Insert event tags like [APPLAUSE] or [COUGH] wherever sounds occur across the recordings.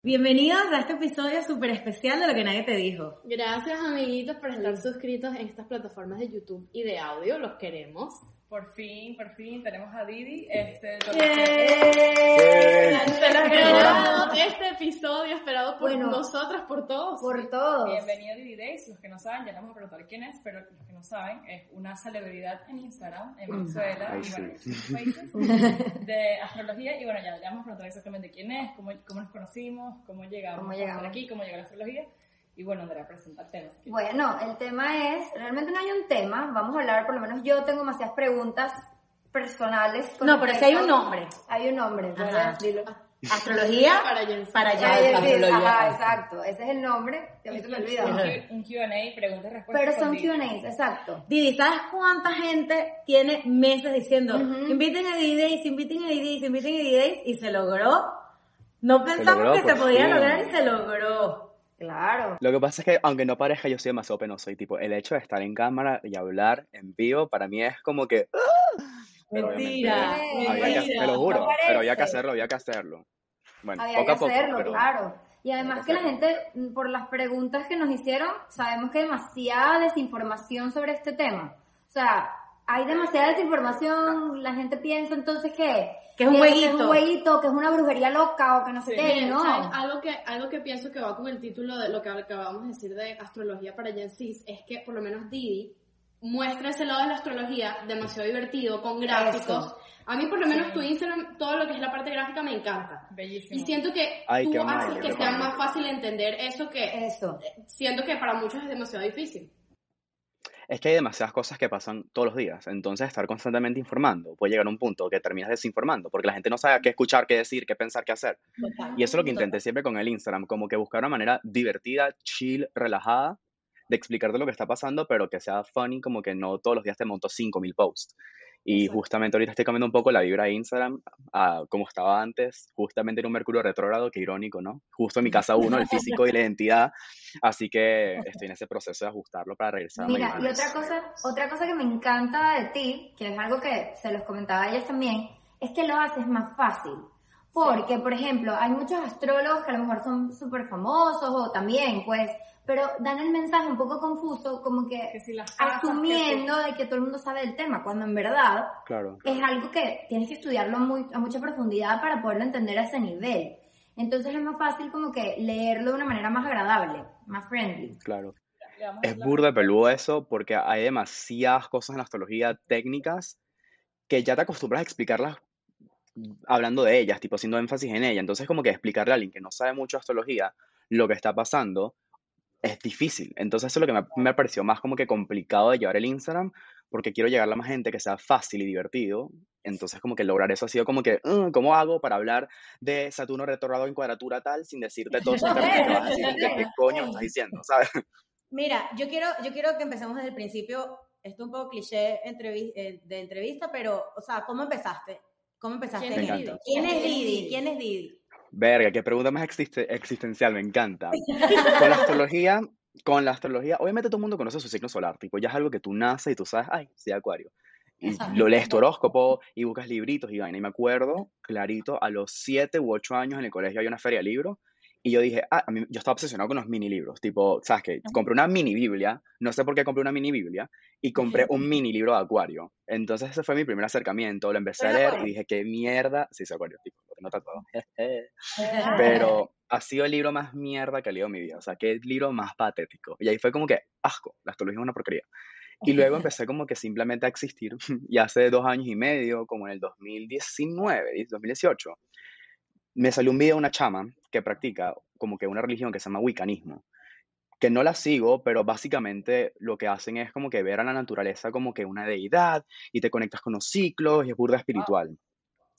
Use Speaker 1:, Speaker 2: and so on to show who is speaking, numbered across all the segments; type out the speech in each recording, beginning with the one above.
Speaker 1: Bienvenidos a este episodio súper especial de Lo que nadie te dijo.
Speaker 2: Gracias, amiguitos, por estar suscritos en estas plataformas de YouTube y de audio. Los queremos.
Speaker 3: Por fin, por fin tenemos a Didi. Este,
Speaker 2: Esperado este episodio esperado por
Speaker 1: Bueno,
Speaker 2: nosotras, por todos.
Speaker 1: Por todos.
Speaker 3: Bienvenido a Didi Days. Los que no saben, ya les vamos a preguntar quién es, pero los que no saben, es una celebridad en Instagram, en Venezuela,
Speaker 4: Ay,
Speaker 3: y bueno, países, [LAUGHS] de astrología. Y bueno, ya, ya vamos a preguntar exactamente quién es, cómo, cómo nos conocimos, cómo llegamos,
Speaker 1: Cómo
Speaker 3: a estar
Speaker 1: llegamos.
Speaker 3: aquí, cómo llegó la astrología. Y bueno, Andrea, presenta el tema. si.
Speaker 5: Bueno, el tema es, realmente no hay un tema, vamos a hablar, por lo menos yo tengo demasiadas preguntas personales. con
Speaker 1: No, pero sí hay un nombre.
Speaker 5: Hay un nombre,
Speaker 1: Ajá.
Speaker 5: ¿verdad? Dilo.
Speaker 1: Astrología
Speaker 2: Para Jensen.
Speaker 1: para.
Speaker 5: Ajá, exacto, ese es el nombre, que a mí se me olvida.
Speaker 3: Un Q&A, preguntas y respuestas.
Speaker 5: Pero son. Q&As, exacto.
Speaker 1: Didi, ¿sabes cuánta gente tiene meses diciendo inviten a Didi Days, inviten a Didi inviten a Didi Days? Y se logró. No pensamos
Speaker 4: logró,
Speaker 1: que se podía lograr y se logró.
Speaker 5: Claro.
Speaker 4: Lo que pasa es que, aunque no parezca, yo soy demasiado penoso. Y, tipo, el hecho de estar en cámara y hablar en vivo, para mí es como que... ¡ah! Pero
Speaker 1: Mentira.
Speaker 4: había que- te lo juro,
Speaker 5: No
Speaker 4: pero había que hacerlo, había que hacerlo. Bueno,
Speaker 5: Había
Speaker 4: poco
Speaker 5: que
Speaker 4: a poco,
Speaker 5: hacerlo, claro. Y además
Speaker 4: que
Speaker 5: la
Speaker 4: hacerlo.
Speaker 5: gente, mm, por las preguntas que nos hicieron, sabemos que hay demasiada desinformación sobre este tema. O sea, hay demasiada desinformación, la gente piensa entonces que,
Speaker 1: Que es un
Speaker 5: que es
Speaker 1: jueguito.
Speaker 5: un jueguito, que es una brujería loca o que no sé
Speaker 3: Sí.
Speaker 5: qué, no.
Speaker 2: Algo que, algo que pienso que va con el título de lo que acabamos de decir de astrología para Gen es que por lo menos Didi muestra ese lado de la astrología demasiado divertido, con gráficos.
Speaker 5: Eso.
Speaker 2: A mí por lo menos
Speaker 3: Sí.
Speaker 2: tu Instagram, todo lo que es la parte gráfica me encanta.
Speaker 3: Bellísimo.
Speaker 2: Y siento que
Speaker 4: Ay,
Speaker 2: tú haces que sea más fácil entender eso que
Speaker 5: Eso.
Speaker 2: siento que para muchos es demasiado difícil.
Speaker 4: Es que hay demasiadas cosas que pasan todos los días, entonces estar constantemente informando puede llegar a un punto que terminas desinformando, porque la gente no sabe qué escuchar, qué decir, qué pensar, qué hacer. Y eso es lo que intenté siempre con el Instagram, como que buscar una manera divertida, chill, relajada, de explicarte lo que está pasando, pero que sea funny, como que no todos los días te monto 5000 posts. Y
Speaker 3: Exacto.
Speaker 4: justamente ahorita estoy cambiando un poco la vibra de Instagram a como estaba antes, justamente en un Mercurio retrógrado, qué irónico, ¿no? Justo en mi casa uno, el físico y la identidad, así que estoy en ese proceso de ajustarlo para regresar a
Speaker 5: Mira, y otra cosa, otra cosa que me encanta de ti, que es algo que se los comentaba a ellas también, es que lo haces más fácil. Porque, por ejemplo, hay muchos astrólogos que a lo mejor son súper famosos o también, pues, pero dan el mensaje un poco confuso, como que
Speaker 3: Que si las casas, que
Speaker 5: asumiendo de que todo el mundo sabe del tema, cuando en verdad
Speaker 4: Claro.
Speaker 5: es algo que tienes que estudiarlo muy, a mucha profundidad para poderlo entender a ese nivel. Entonces es más fácil como que leerlo de una manera más agradable, más friendly.
Speaker 4: Claro. Es burda peludo eso porque hay demasiadas cosas en la astrología técnicas que ya te acostumbras a explicarlas hablando de ellas, tipo haciendo énfasis en ella. Entonces como que explicarle a alguien que no sabe mucho de astrología lo que está pasando es difícil. Entonces eso es lo que me, me pareció más como que complicado de llevar el Instagram porque quiero llegarle a más gente que sea fácil y divertido. Entonces como que lograr eso ha sido como que, "Mm, ¿cómo hago para hablar de Saturno retrogrado en cuadratura tal sin decirte [LAUGHS] [LAUGHS] estás diciendo? ¿Sabes?
Speaker 1: Mira, yo quiero, yo quiero que empecemos desde el principio. Esto es un poco cliché entrevi- eh, de entrevista, pero, o sea, ¿cómo empezaste? ¿Cómo empezaste?
Speaker 2: ¿Quién
Speaker 4: es Didi?
Speaker 1: ¿Quién es Didi?
Speaker 4: Verga, qué pregunta más existe- existencial, me encanta. Con la astrología, con la astrología, obviamente todo el mundo conoce su signo solar, tipo, ya es algo que tú naces y tú sabes, ay, soy acuario. Y lo lees tu horóscopo y buscas libritos y vaina. Y me acuerdo clarito, a los siete u ocho años en el colegio había una feria de libros y yo dije, ah, a mí, yo estaba obsesionado con los mini libros, tipo, ¿sabes qué? Compré una mini Biblia, no sé por qué compré una mini Biblia, y compré un mini libro de acuario. Entonces ese fue mi primer acercamiento, lo empecé a
Speaker 1: ¿Eres
Speaker 4: leer y dije, qué mierda, sí, soy acuario, tipo, lo tengo tatuado. [LAUGHS] pero ha sido el libro más mierda que he leído en mi vida. O sea, qué libro más patético. Y ahí fue como que, asco, la astrología es una porquería. Y luego empecé como que simplemente a existir. [LAUGHS] Y hace dos años y medio, como en el 2019, 2018, me salió un video de una chama que practica como que una religión que se llama wiccanismo. Que no la sigo, pero básicamente lo que hacen es como que ver a la naturaleza como que una deidad y te conectas con los ciclos y es burda espiritual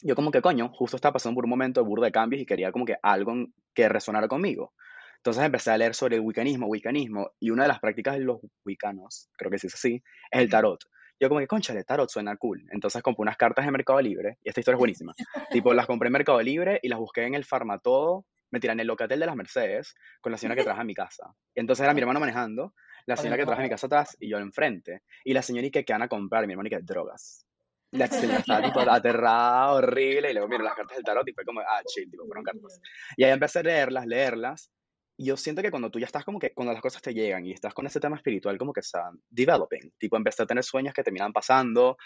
Speaker 4: yo como que coño, justo estaba pasando por un momento de burda de cambios y quería como que algo que resonara conmigo. Entonces empecé a leer sobre el wiccanismo, wiccanismo, y una de las prácticas de los wiccanos, creo que sí es así, es el tarot. Yo como que, concha, el tarot suena cool. Entonces compré unas cartas de Mercado Libre, y esta historia es [LAUGHS] buenísima. tipo, las compré en Mercado Libre y las busqué en el Farmatodo, me tiran en el locatel de las Mercedes, con la señora que [LAUGHS] trabaja en mi casa. Entonces era mi hermano manejando, la señora que trabaja en mi casa atrás y yo enfrente. Y la señora y que, ¿qué van a comprar? Y mi hermano y que, drogas. La Excel [LAUGHS] estaba tipo aterrada, horrible, y luego miro las cartas del tarot y fue como, ah, chill, tipo, fueron cartas. Y ahí empecé a leerlas, leerlas, y yo siento que cuando tú ya estás como que, cuando las cosas te llegan y estás con ese tema espiritual como que están developing, tipo empecé a tener sueños que terminan pasando,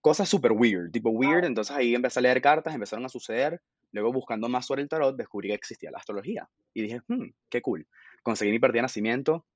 Speaker 4: cosas súper weird, tipo weird, entonces ahí empecé a leer cartas, empezaron a suceder, luego buscando más sobre el tarot descubrí que existía la astrología y dije, hmm, qué cool. Conseguí mi partida de nacimiento,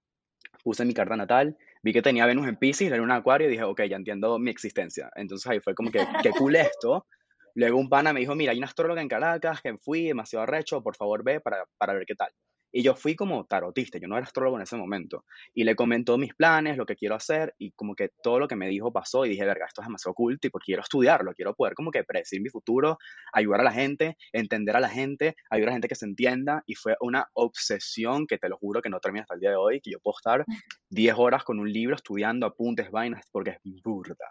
Speaker 4: puse mi carta natal, vi que tenía Venus en Pisces, era un acuario y dije, ok, ya entiendo mi existencia. Entonces ahí fue como que, qué cool [LAUGHS] esto. Luego un pana me dijo, mira, hay una astróloga en Caracas que fui, demasiado recho, por favor ve para, para ver qué tal. Y yo fui como tarotista, yo no era astrólogo en ese momento. Y le comentó mis planes, lo que quiero hacer, y como que todo lo que me dijo pasó, y dije, verga, esto es demasiado cool, tipo, quiero estudiarlo, quiero poder como que predecir mi futuro, ayudar a la gente, entender a la gente, ayudar a la gente que se entienda, y fue una obsesión que te lo juro que no termina hasta el día de hoy, que yo puedo estar [LAUGHS] 10 horas con un libro estudiando apuntes, vainas, porque es burda.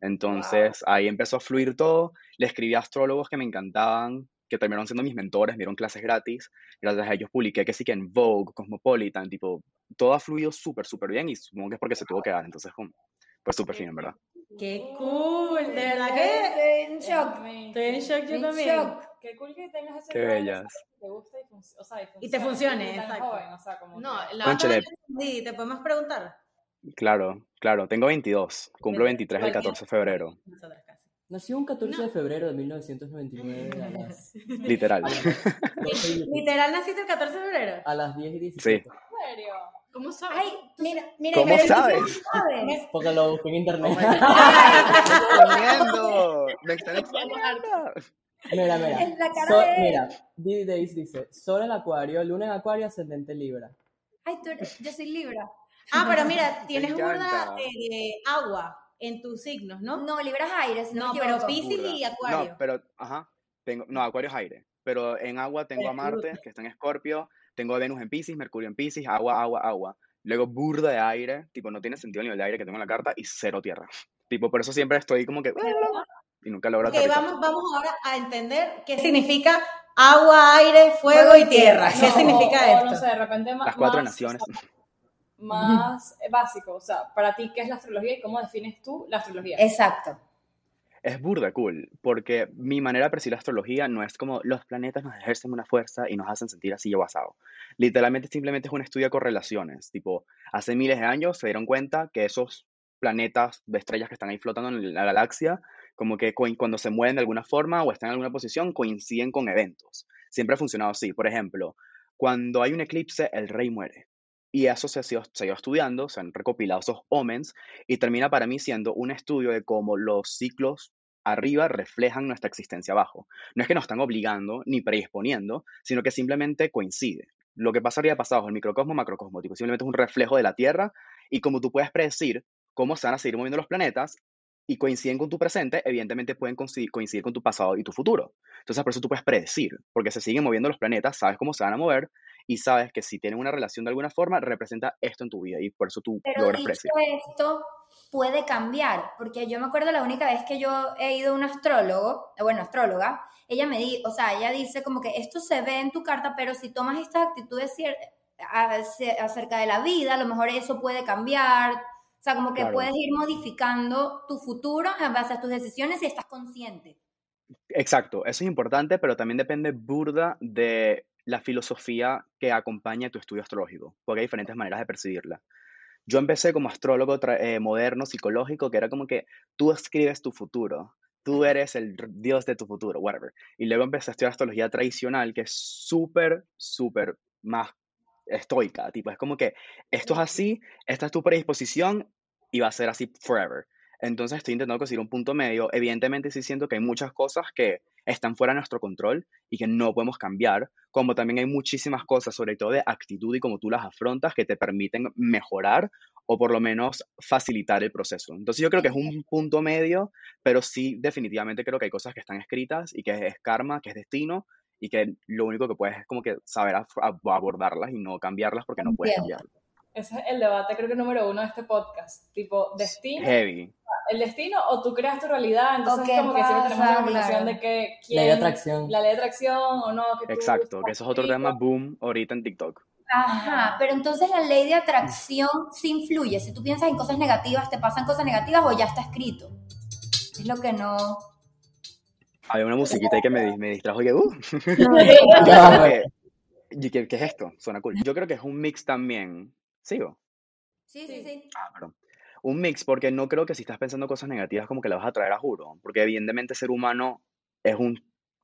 Speaker 4: Entonces ahí empezó a fluir todo, le escribí a astrólogos que me encantaban, que terminaron siendo mis mentores, me dieron clases gratis, gracias a ellos publiqué que sí que en Vogue, Cosmopolitan, tipo, todo ha fluido súper, súper bien y supongo que es porque se tuvo que dar, entonces pues súper fino, en verdad.
Speaker 1: ¡Qué cool! De verdad que...
Speaker 5: Estoy en shock.
Speaker 1: Estoy en shock yo
Speaker 5: En
Speaker 1: también.
Speaker 5: shock.
Speaker 3: Qué cool que tengas ese
Speaker 4: Qué bellas.
Speaker 3: que te gusta y, o sea, y,
Speaker 1: Y te
Speaker 3: funciona,
Speaker 1: funcione,
Speaker 3: y
Speaker 1: exacto.
Speaker 3: joven, o sea, como
Speaker 2: No,
Speaker 3: que-
Speaker 2: la
Speaker 4: Cónchale,
Speaker 1: Sí, ¿te podemos preguntar?
Speaker 4: claro, claro, tengo 22, cumplo 23 el
Speaker 1: Igual que
Speaker 4: 14 de febrero.
Speaker 6: Nació un 14
Speaker 2: No.
Speaker 6: de febrero de 1999 a las,
Speaker 4: literal.
Speaker 6: a las 12 y-
Speaker 1: Literal, naciste el 14 de febrero.
Speaker 6: a las 10 y 17.
Speaker 4: Sí.
Speaker 3: ¿En serio?
Speaker 2: ¿Cómo sabes?
Speaker 5: Ay,
Speaker 1: Mira, mira,
Speaker 4: ¿Cómo sabes?
Speaker 5: ¿sabes?
Speaker 6: Porque lo busqué en internet.
Speaker 4: Oh me están exponiendo, me están exponiendo.
Speaker 6: mira, mira.
Speaker 5: Es la cara
Speaker 6: So-
Speaker 5: de-
Speaker 6: mira, Didi Days dice, Sol en Acuario, Luna en Acuario, Ascendente Libra.
Speaker 5: Ay, tú eres- yo soy Libra. [LAUGHS]
Speaker 1: Ah, pero mira, tienes burda de, de agua en tus signos, ¿no?
Speaker 5: No, Libra es aire, si no,
Speaker 1: No, pero
Speaker 4: Burda.
Speaker 1: y Acuario.
Speaker 4: No, pero, ajá, tengo, no, Acuario es aire, pero en agua tengo a Marte, que está en Escorpio, tengo a Venus en Pisces, Mercurio en Pisces, agua, agua, agua. Luego burda de aire, tipo, no tiene sentido el nivel de aire que tengo en la carta, y cero tierra. Tipo, por eso siempre estoy como que, y nunca logro
Speaker 1: Ok,
Speaker 4: aterrizar.
Speaker 1: vamos, vamos ahora a entender qué significa agua, aire, fuego y tierra. ¿Qué
Speaker 3: No,
Speaker 1: significa
Speaker 3: o, o
Speaker 1: esto?
Speaker 3: no sé, de repente más,
Speaker 4: Las cuatro
Speaker 3: más,
Speaker 4: naciones.
Speaker 3: o sea, más básico, o sea, para ti, ¿qué es la astrología y cómo defines tú la astrología?
Speaker 5: Exacto.
Speaker 4: Es burda cool, porque mi manera de percibir la astrología no es como los planetas nos ejercen una fuerza y nos hacen sentir así yo basado. Literalmente simplemente es un estudio de correlaciones. Tipo, hace miles de años se dieron cuenta que esos planetas de estrellas que están ahí flotando en la galaxia, como que cuando se mueven de alguna forma o están en alguna posición, coinciden con eventos. Siempre ha funcionado así. Por ejemplo, cuando hay un eclipse, el rey muere. Y eso se ha, ido estudiando, se han recopilado esos omens y termina para mí siendo un estudio de cómo los ciclos arriba reflejan nuestra existencia abajo. No es que nos están obligando ni predisponiendo, sino que simplemente coincide. Lo que pasa arriba pasa abajo, el microcosmo, macrocosmo, tipo, simplemente es un reflejo de la Tierra y como tú puedes predecir cómo se van a seguir moviendo los planetas y coinciden con tu presente, evidentemente pueden coincidir, con tu pasado y tu futuro. Entonces, por eso tú puedes predecir, porque se siguen moviendo los planetas, sabes cómo se van a mover y sabes que si tienen una relación de alguna forma, representa esto en tu vida y por eso tú
Speaker 5: Pero
Speaker 4: logras
Speaker 5: dicho
Speaker 4: predecir.
Speaker 5: esto, puede cambiar, porque yo me acuerdo la única vez que yo he ido a un astrólogo, eh, bueno, astróloga, ella me di, o sea, ella dice como que esto se ve en tu carta, pero si tomas estas actitudes acerca de la vida, a lo mejor eso puede cambiar, sea, como que
Speaker 4: Claro.
Speaker 5: puedes ir modificando tu futuro en base a tus decisiones si estás consciente.
Speaker 4: Exacto, eso es importante, pero también depende burda de la filosofía que acompaña tu estudio astrológico, porque hay diferentes maneras de percibirla. Yo empecé como astrólogo eh, moderno, psicológico, que era como que tú escribes tu futuro, tú eres el dios de tu futuro, whatever. Y luego empecé a estudiar astrología tradicional, que es súper, súper más estoica, tipo, es como que esto es así, esta es tu predisposición y va a ser así forever. Entonces estoy intentando conseguir un punto medio. Evidentemente sí siento que hay muchas cosas que están fuera de nuestro control y que no podemos cambiar, como también hay muchísimas cosas, sobre todo de actitud y cómo tú las afrontas, que te permiten mejorar o por lo menos facilitar el proceso. Entonces yo creo que es un punto medio, pero sí definitivamente creo que hay cosas que están escritas y que es karma, que es destino y que lo único que puedes es como que saber abordarlas y no cambiarlas porque no puedes cambiarlas.
Speaker 3: Ese es el debate, creo que número uno de este podcast. Tipo, destino,
Speaker 4: Heavy.
Speaker 3: el destino o tú creas tu realidad. Entonces,
Speaker 5: ¿O qué
Speaker 3: como que siempre tenemos la conversación
Speaker 5: Claro.
Speaker 3: de que
Speaker 6: Ley
Speaker 3: quién,
Speaker 6: de atracción.
Speaker 3: la ley de atracción o no. Que tú
Speaker 4: Exacto, que eso es otro tema boom ahorita en TikTok.
Speaker 5: Ajá, pero entonces la ley de atracción sí influye. Si tú piensas en cosas negativas, ¿te pasan cosas negativas o ya está escrito? Es lo que no...
Speaker 4: Había una musiquita ahí que me, me distrajo y que, uh. [LAUGHS] [LAUGHS] ¿Qué es esto? Suena cool. Yo creo que es un mix también. ¿Sigo?
Speaker 5: Sí, sí, sí.
Speaker 4: Ah, perdón. Un mix, porque no creo que si estás pensando cosas negativas como que las vas a traer a juro, porque evidentemente ser humano es un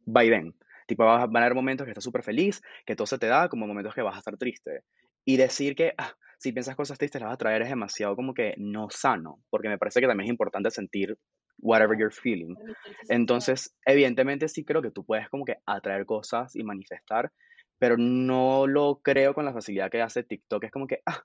Speaker 4: vaivén. Tipo, vas- van a haber momentos que estás súper feliz, que todo se te da, como momentos que vas a estar triste. Y decir que ah, si piensas cosas tristes las vas a traer es demasiado como que no sano, porque me parece que también es importante sentir whatever you're feeling. Entonces, evidentemente sí creo que tú puedes como que atraer cosas y manifestar, pero no lo creo con la facilidad que hace TikTok. Es como que, ah,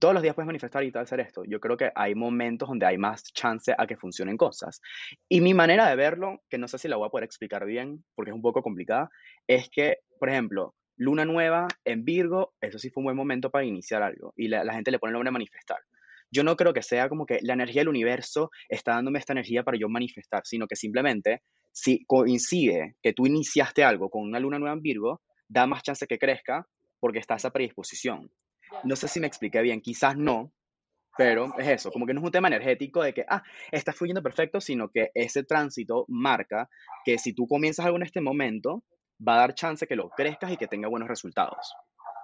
Speaker 4: todos los días puedes manifestar y tal, hacer esto. Yo creo que hay momentos donde hay más chance a que funcionen cosas. Y mi manera de verlo, que no sé si la voy a poder explicar bien, porque es un poco complicada, es que, por ejemplo, luna nueva en Virgo, eso sí fue un buen momento para iniciar algo. Y la, gente le pone el nombre manifestar. Yo no creo que sea como que la energía del universo está dándome esta energía para yo manifestar, sino que simplemente si coincide que tú iniciaste algo con una luna nueva en Virgo, da más chance que crezca porque está esa predisposición. No sé si me expliqué bien, quizás no, pero es eso, como que no es un tema energético de que, ah, está fluyendo perfecto, sino que ese tránsito marca que si tú comienzas algo en este momento, va a dar chance que lo crezcas y que tenga buenos resultados.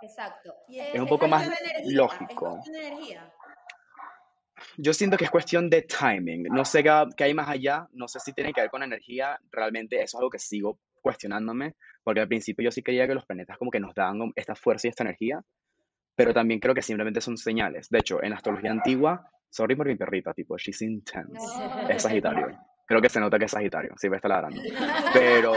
Speaker 5: Exacto.
Speaker 1: Y
Speaker 4: Es un poco más
Speaker 1: energía,
Speaker 4: lógico.
Speaker 1: Es cuestión de energía.
Speaker 4: Yo siento que es cuestión de timing. No sé qué, qué hay más allá. No sé si tiene que ver con energía. Realmente eso es algo que sigo cuestionándome. Porque al principio yo sí creía que los planetas como que nos daban esta fuerza y esta energía. Pero también creo que simplemente son señales. De hecho, en la astrología antigua, sorry por mi perrita, tipo, she's intense. Es Sagitario. Creo que se nota que es Sagitario. Sí, me está ladrando. [LAUGHS] Pero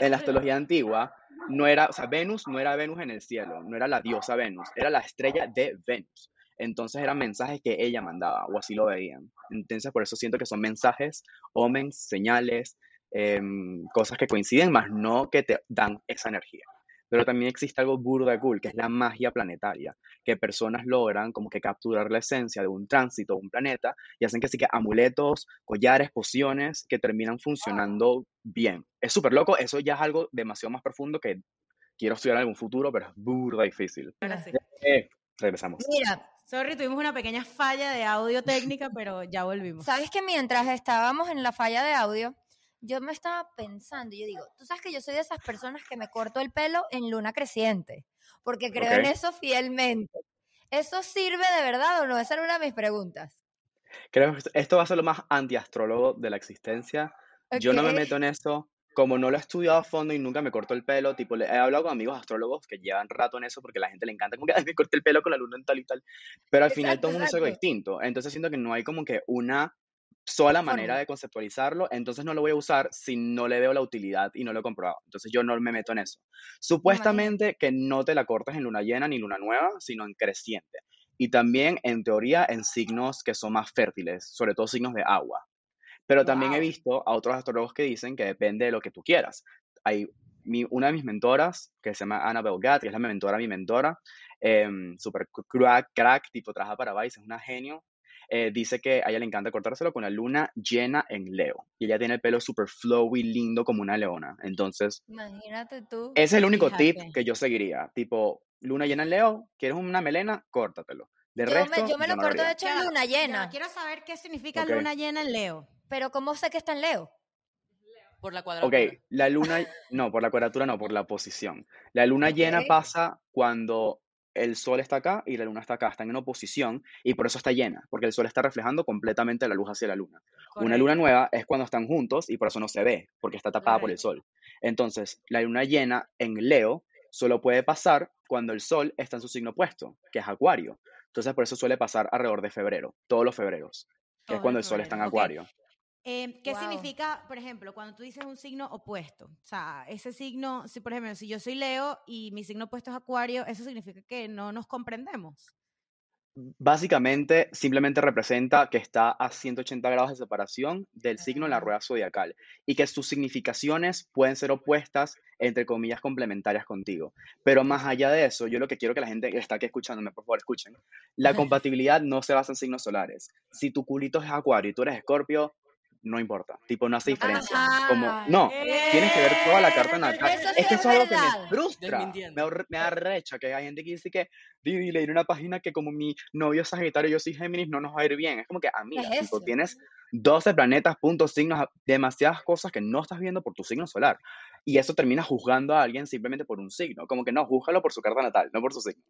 Speaker 4: en la astrología antigua, no era, o sea, Venus no era Venus en el cielo, no era la diosa Venus, era la estrella de Venus. Entonces eran mensajes que ella mandaba, o así lo veían. Entonces por eso siento que son mensajes, omens, señales, em, cosas que coinciden, más no que te dan esa energía. Pero también existe algo burda cool, que es la magia planetaria, que personas logran como que capturar la esencia de un tránsito, un planeta, y hacen que sí que amuletos, collares, pociones, que terminan funcionando bien. Es súper loco, eso ya es algo demasiado más profundo que quiero estudiar en algún futuro, pero es burda difícil.
Speaker 1: Ahora sí.
Speaker 4: Eh, regresamos.
Speaker 5: Mira,
Speaker 1: Sorry, tuvimos una pequeña falla de audio técnica, pero ya volvimos.
Speaker 5: sabes que mientras estábamos en la falla de audio, yo me estaba pensando, y yo digo, tú sabes que yo soy de esas personas que me corto el pelo en luna creciente, porque creo en eso fielmente. ¿Eso sirve de verdad o no? Esa era una de mis preguntas.
Speaker 4: Creo que esto- va a ser lo más antiastrólogo de la existencia. Yo no me meto en eso. Como no lo he estudiado a fondo y nunca me corto el pelo, tipo, he hablado con amigos astrólogos que llevan rato en eso porque a la gente le encanta, como que "Ay, me corté el pelo con la luna en tal y tal. Pero al final todo el mundo es algo distinto. Entonces siento que no hay como que una sola manera de conceptualizarlo. Entonces no lo voy a usar si no le veo la utilidad y no lo he comprobado. Entonces yo no me meto en eso. Supuestamente que no te la cortas en luna llena ni luna nueva, sino en creciente. Y también, en teoría, en signos que son más fértiles, sobre todo signos de agua. Pero también he visto a otros astrólogos que dicen que depende de lo que tú quieras. Hay mi- una de mis mentoras, que se llama Annabelle Gatt, que es la mentora, mi mentora, em, super crack, crack, tipo trabaja para Vice, es una genio. Eh, dice que a ella le encanta cortárselo con la luna llena en Leo. Y ella tiene el pelo super flowy, lindo, como una leona. Entonces,
Speaker 5: Imagínate tú.
Speaker 4: ese es el único tip
Speaker 1: Fíjate.
Speaker 4: que yo seguiría. Tipo, luna llena en Leo, ¿quieres una melena? Córtatelo. De
Speaker 5: Yo
Speaker 4: resto,
Speaker 5: me, yo me lo corto de hecho en luna llena.
Speaker 1: Quiero saber qué significa
Speaker 4: Ok.
Speaker 1: luna llena en Leo.
Speaker 5: Pero ¿cómo sé que está en Leo?
Speaker 7: Por la
Speaker 4: Ok,
Speaker 7: cuadratura.
Speaker 4: la luna, no, por la cuadratura no, por la posición. La luna llena
Speaker 5: Ok.
Speaker 4: pasa cuando el sol está acá y la luna está acá, están en oposición y por eso está llena, porque el sol está reflejando completamente la luz hacia la luna. Una luna nueva es cuando están juntos y por eso no se ve, porque está tapada por el sol. Entonces, la luna llena en Leo solo puede pasar cuando el sol está en su signo opuesto, que es Acuario. Entonces, por eso suele pasar alrededor de febrero, todos los febreros, que es cuando el sol está en
Speaker 1: ok. Eh, ¿Qué
Speaker 5: Wow.
Speaker 1: significa, por ejemplo, cuando tú dices un signo opuesto? O sea, ese signo, si por ejemplo, si yo soy Leo y mi signo opuesto es Acuario, ¿eso significa que no nos comprendemos?
Speaker 4: Básicamente, simplemente representa que está a 180 grados de separación del signo en la
Speaker 1: Ah.
Speaker 4: rueda zodiacal y que sus significaciones pueden ser opuestas, entre comillas, complementarias contigo. Pero más allá de eso, yo lo que quiero que la gente que está aquí escuchándome, por favor, escuchen. La [LAUGHS] compatibilidad no se basa en signos solares. Si tu culito es acuario y tú eres escorpio, no importa. Tipo, no hace diferencia.
Speaker 1: Ah,
Speaker 4: Como, no, tienes que ver toda la carta natal.
Speaker 5: Sí
Speaker 4: es que
Speaker 5: es
Speaker 4: eso es algo que me frustra. Me, me da recha que hay gente que dice que Didi, leí en una página que como mi novio es Sagitario y yo soy Géminis, no nos va a ir bien. Es como que, amiga,
Speaker 5: es
Speaker 4: tipo, tienes 12 planetas, puntos, signos, demasiadas cosas que no estás viendo por tu signo solar. Y eso termina juzgando a alguien simplemente por un signo. Como que no, júzgalo por su carta natal, no por su signo.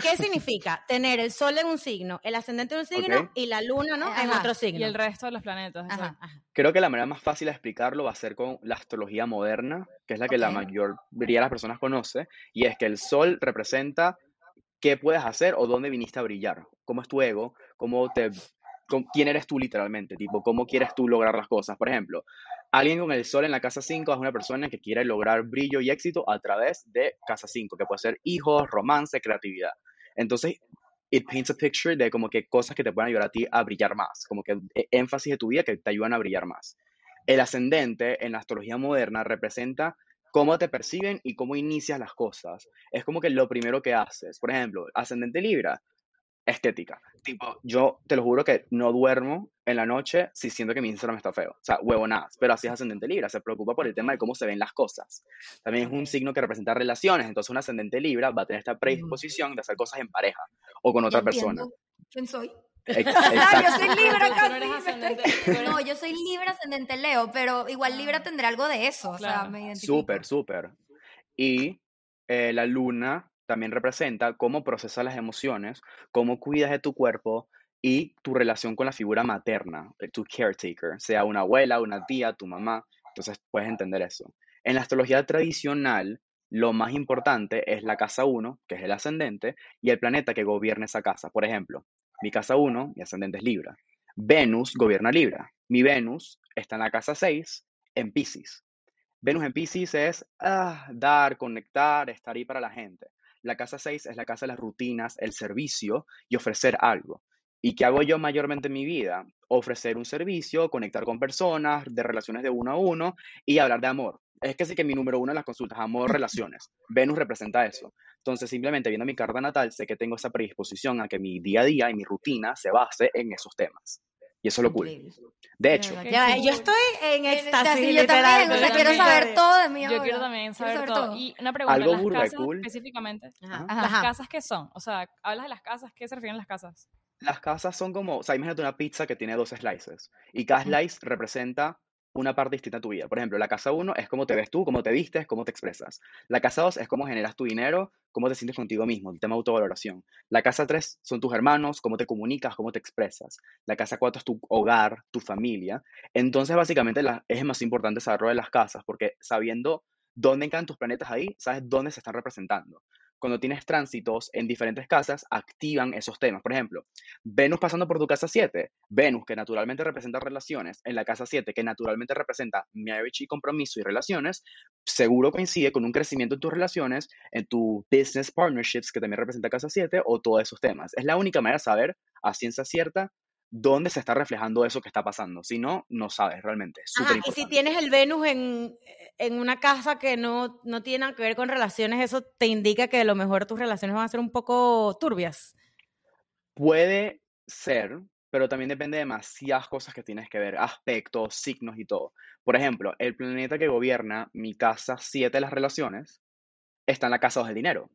Speaker 1: ¿Qué [LAUGHS] significa tener el sol en un signo, el ascendente en un signo
Speaker 4: Ok.
Speaker 1: y la luna, ¿no? En
Speaker 5: Ajá.
Speaker 1: otro signo.
Speaker 3: Y el resto de los planetas.
Speaker 5: Ajá.
Speaker 3: exacto.
Speaker 4: Creo que la manera más fácil de explicarlo va a ser con la astrología moderna, que es la que la
Speaker 5: Ok.
Speaker 4: mayoría de las personas conoce, y es que el sol representa qué puedes hacer o dónde viniste a brillar, cómo es tu ego, cómo te, cómo- quién eres tú literalmente, tipo, cómo quieres tú lograr las cosas. Por ejemplo, alguien con el sol en la casa 5 es una persona que quiere lograr brillo y éxito a través de casa 5, que puede ser hijos, romance, creatividad. Entonces, it paints a picture de como que cosas que te pueden ayudar a ti a brillar más, como que eh, énfasis de tu vida que te ayudan a brillar más. El ascendente en la astrología moderna representa cómo te perciben y cómo inicias las cosas. Es como que lo primero que haces. Por ejemplo, ascendente Libra, estética. Tipo, yo te lo juro que no duermo en la noche si siento que mi Instagram está feo. O sea, huevonadas. Pero así es ascendente Libra. Se preocupa por el tema de cómo se ven las cosas. También es un signo que representa relaciones. Entonces, un ascendente Libra va a tener esta predisposición de hacer cosas en pareja o con otra persona.
Speaker 5: ¿Quién soy?
Speaker 4: Ex- [LAUGHS]
Speaker 5: Ah, yo
Speaker 4: exacto.
Speaker 5: soy Libra casi. [LAUGHS] No, yo soy Libra ascendente Leo, pero igual Libra tendrá algo de eso, o sea,
Speaker 3: Claro.
Speaker 5: me identifico.
Speaker 4: Súper, súper. Y eh, la luna también representa cómo procesas las emociones, cómo cuidas de tu cuerpo y tu relación con la figura materna, eh, tu caretaker, sea una abuela, una tía, tu mamá. Entonces puedes entender eso. En la astrología tradicional, lo más importante es la casa 1, que es el ascendente, y el planeta que gobierna esa casa. Por ejemplo, mi casa 1, mi ascendente es Libra. Venus gobierna Libra. Mi Venus está en la casa 6, en Pisces. Venus en Pisces es ah, dar, conectar, estar ahí para la gente. La casa 6 es la casa de las rutinas, el servicio y ofrecer algo. ¿Y qué hago yo mayormente en mi vida? Ofrecer un servicio, conectar con personas, de relaciones de uno a uno y hablar de amor. Es que sí que mi número uno en las consultas, amor, [LAUGHS] relaciones. Venus representa eso. Entonces, simplemente viendo mi carta natal, sé que tengo esa predisposición a que mi día a día y mi rutina se base en esos temas. Y eso es lo cool. De hecho,
Speaker 1: Ya, yo estoy en éxtasis,
Speaker 5: yo
Speaker 1: literal.
Speaker 5: también, o sea, quiero saber todo de mí
Speaker 3: Yo quiero también
Speaker 5: Quiero
Speaker 3: saber, todo. Y una pregunta,
Speaker 4: Algo
Speaker 3: las casas
Speaker 4: cool.
Speaker 3: específicamente.
Speaker 1: Ajá.
Speaker 3: ¿las
Speaker 1: Ajá.
Speaker 3: casas qué son? O sea, hablas de las casas, ¿qué se refieren las casas?
Speaker 4: Las casas son como, o sea, imagínate una pizza que tiene dos slices y cada slice representa una parte distinta de tu vida. Por ejemplo, la casa 1 es cómo te ves tú, cómo te vistes, cómo te expresas. La casa 2 es cómo generas tu dinero, cómo te sientes contigo mismo, el tema de autovaloración. La casa 3 son tus hermanos, cómo te comunicas, cómo te expresas. La casa 4 es tu hogar, tu familia. Entonces, básicamente, la- es más importante saber lo de las casas, porque sabiendo dónde encajan tus planetas ahí, sabes dónde se están representando. Cuando tienes tránsitos en diferentes casas, activan esos temas. Por ejemplo, Venus pasando por tu casa 7, Venus que naturalmente representa relaciones, en la casa 7 que naturalmente representa marriage y compromiso y relaciones, seguro coincide con un crecimiento en tus relaciones, en tu business partnerships que también representa casa 7 o todos esos temas. Es la única manera de saber a ciencia cierta dónde se está reflejando eso que está pasando. Si no, no sabes realmente.
Speaker 1: Ajá, y si tienes el Venus en, en una casa que no, no tiene nada que ver con relaciones, eso te indica que a lo mejor tus relaciones van a ser un poco turbias.
Speaker 4: Puede ser, pero también depende de demasiadas cosas que tienes que ver, aspectos, signos y todo. Por ejemplo, el planeta que gobierna mi casa 7 de las relaciones está en la casa 2 del dinero.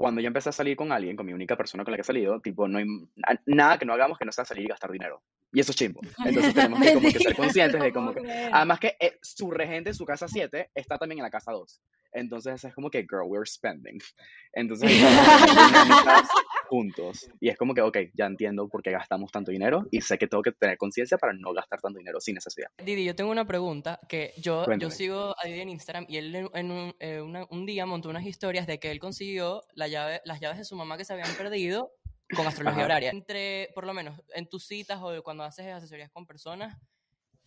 Speaker 4: Cuando yo empecé a salir con alguien, con mi única persona con la que he salido, tipo, no hay na- nada que no hagamos que no sea salir y gastar dinero. Y eso es chimbo. Entonces tenemos que, [LAUGHS] como que ser conscientes de como que... Además que eh, su regente en su casa 7 está también en la casa 2. Entonces es como que, girl, we're spending. Entonces [LAUGHS] juntos. Y es como que, ok, ya entiendo por qué gastamos tanto dinero y sé que tengo que tener conciencia para no gastar tanto dinero sin necesidad.
Speaker 6: Didi, yo tengo una pregunta que yo, yo sigo a Didi en Instagram y él en, en un, eh, una- un día montó unas historias de que él consiguió la llave, las llaves de su mamá que se habían perdido con astrología
Speaker 4: Ajá.
Speaker 6: horaria. Entre, por lo menos, en tus citas o cuando haces asesorías con personas,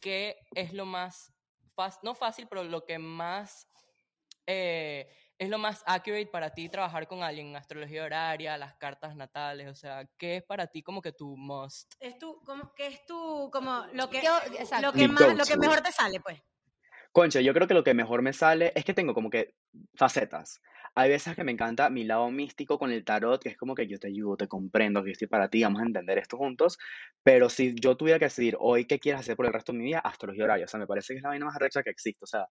Speaker 6: ¿qué es lo más fácil, no fácil, pero lo que más eh, es lo más accurate para ti trabajar con alguien en astrología horaria, las cartas natales? O sea, ¿qué es para ti como que tu must?
Speaker 1: Es tu, como, que es tu, como lo que,
Speaker 5: ¿Qué
Speaker 1: lo que más, lo que mejor te sale, pues.
Speaker 4: Concha, yo creo que lo que mejor me sale es que tengo como que facetas. Hay veces que me encanta mi lado místico con el tarot, que es como que yo te ayudo, te comprendo, que yo estoy para ti, vamos a entender esto juntos. Pero si yo tuviera que decidir hoy qué quieres hacer por el resto de mi vida, astrología horaria. O sea, me parece que es la vaina más arrecha que existe. O sea,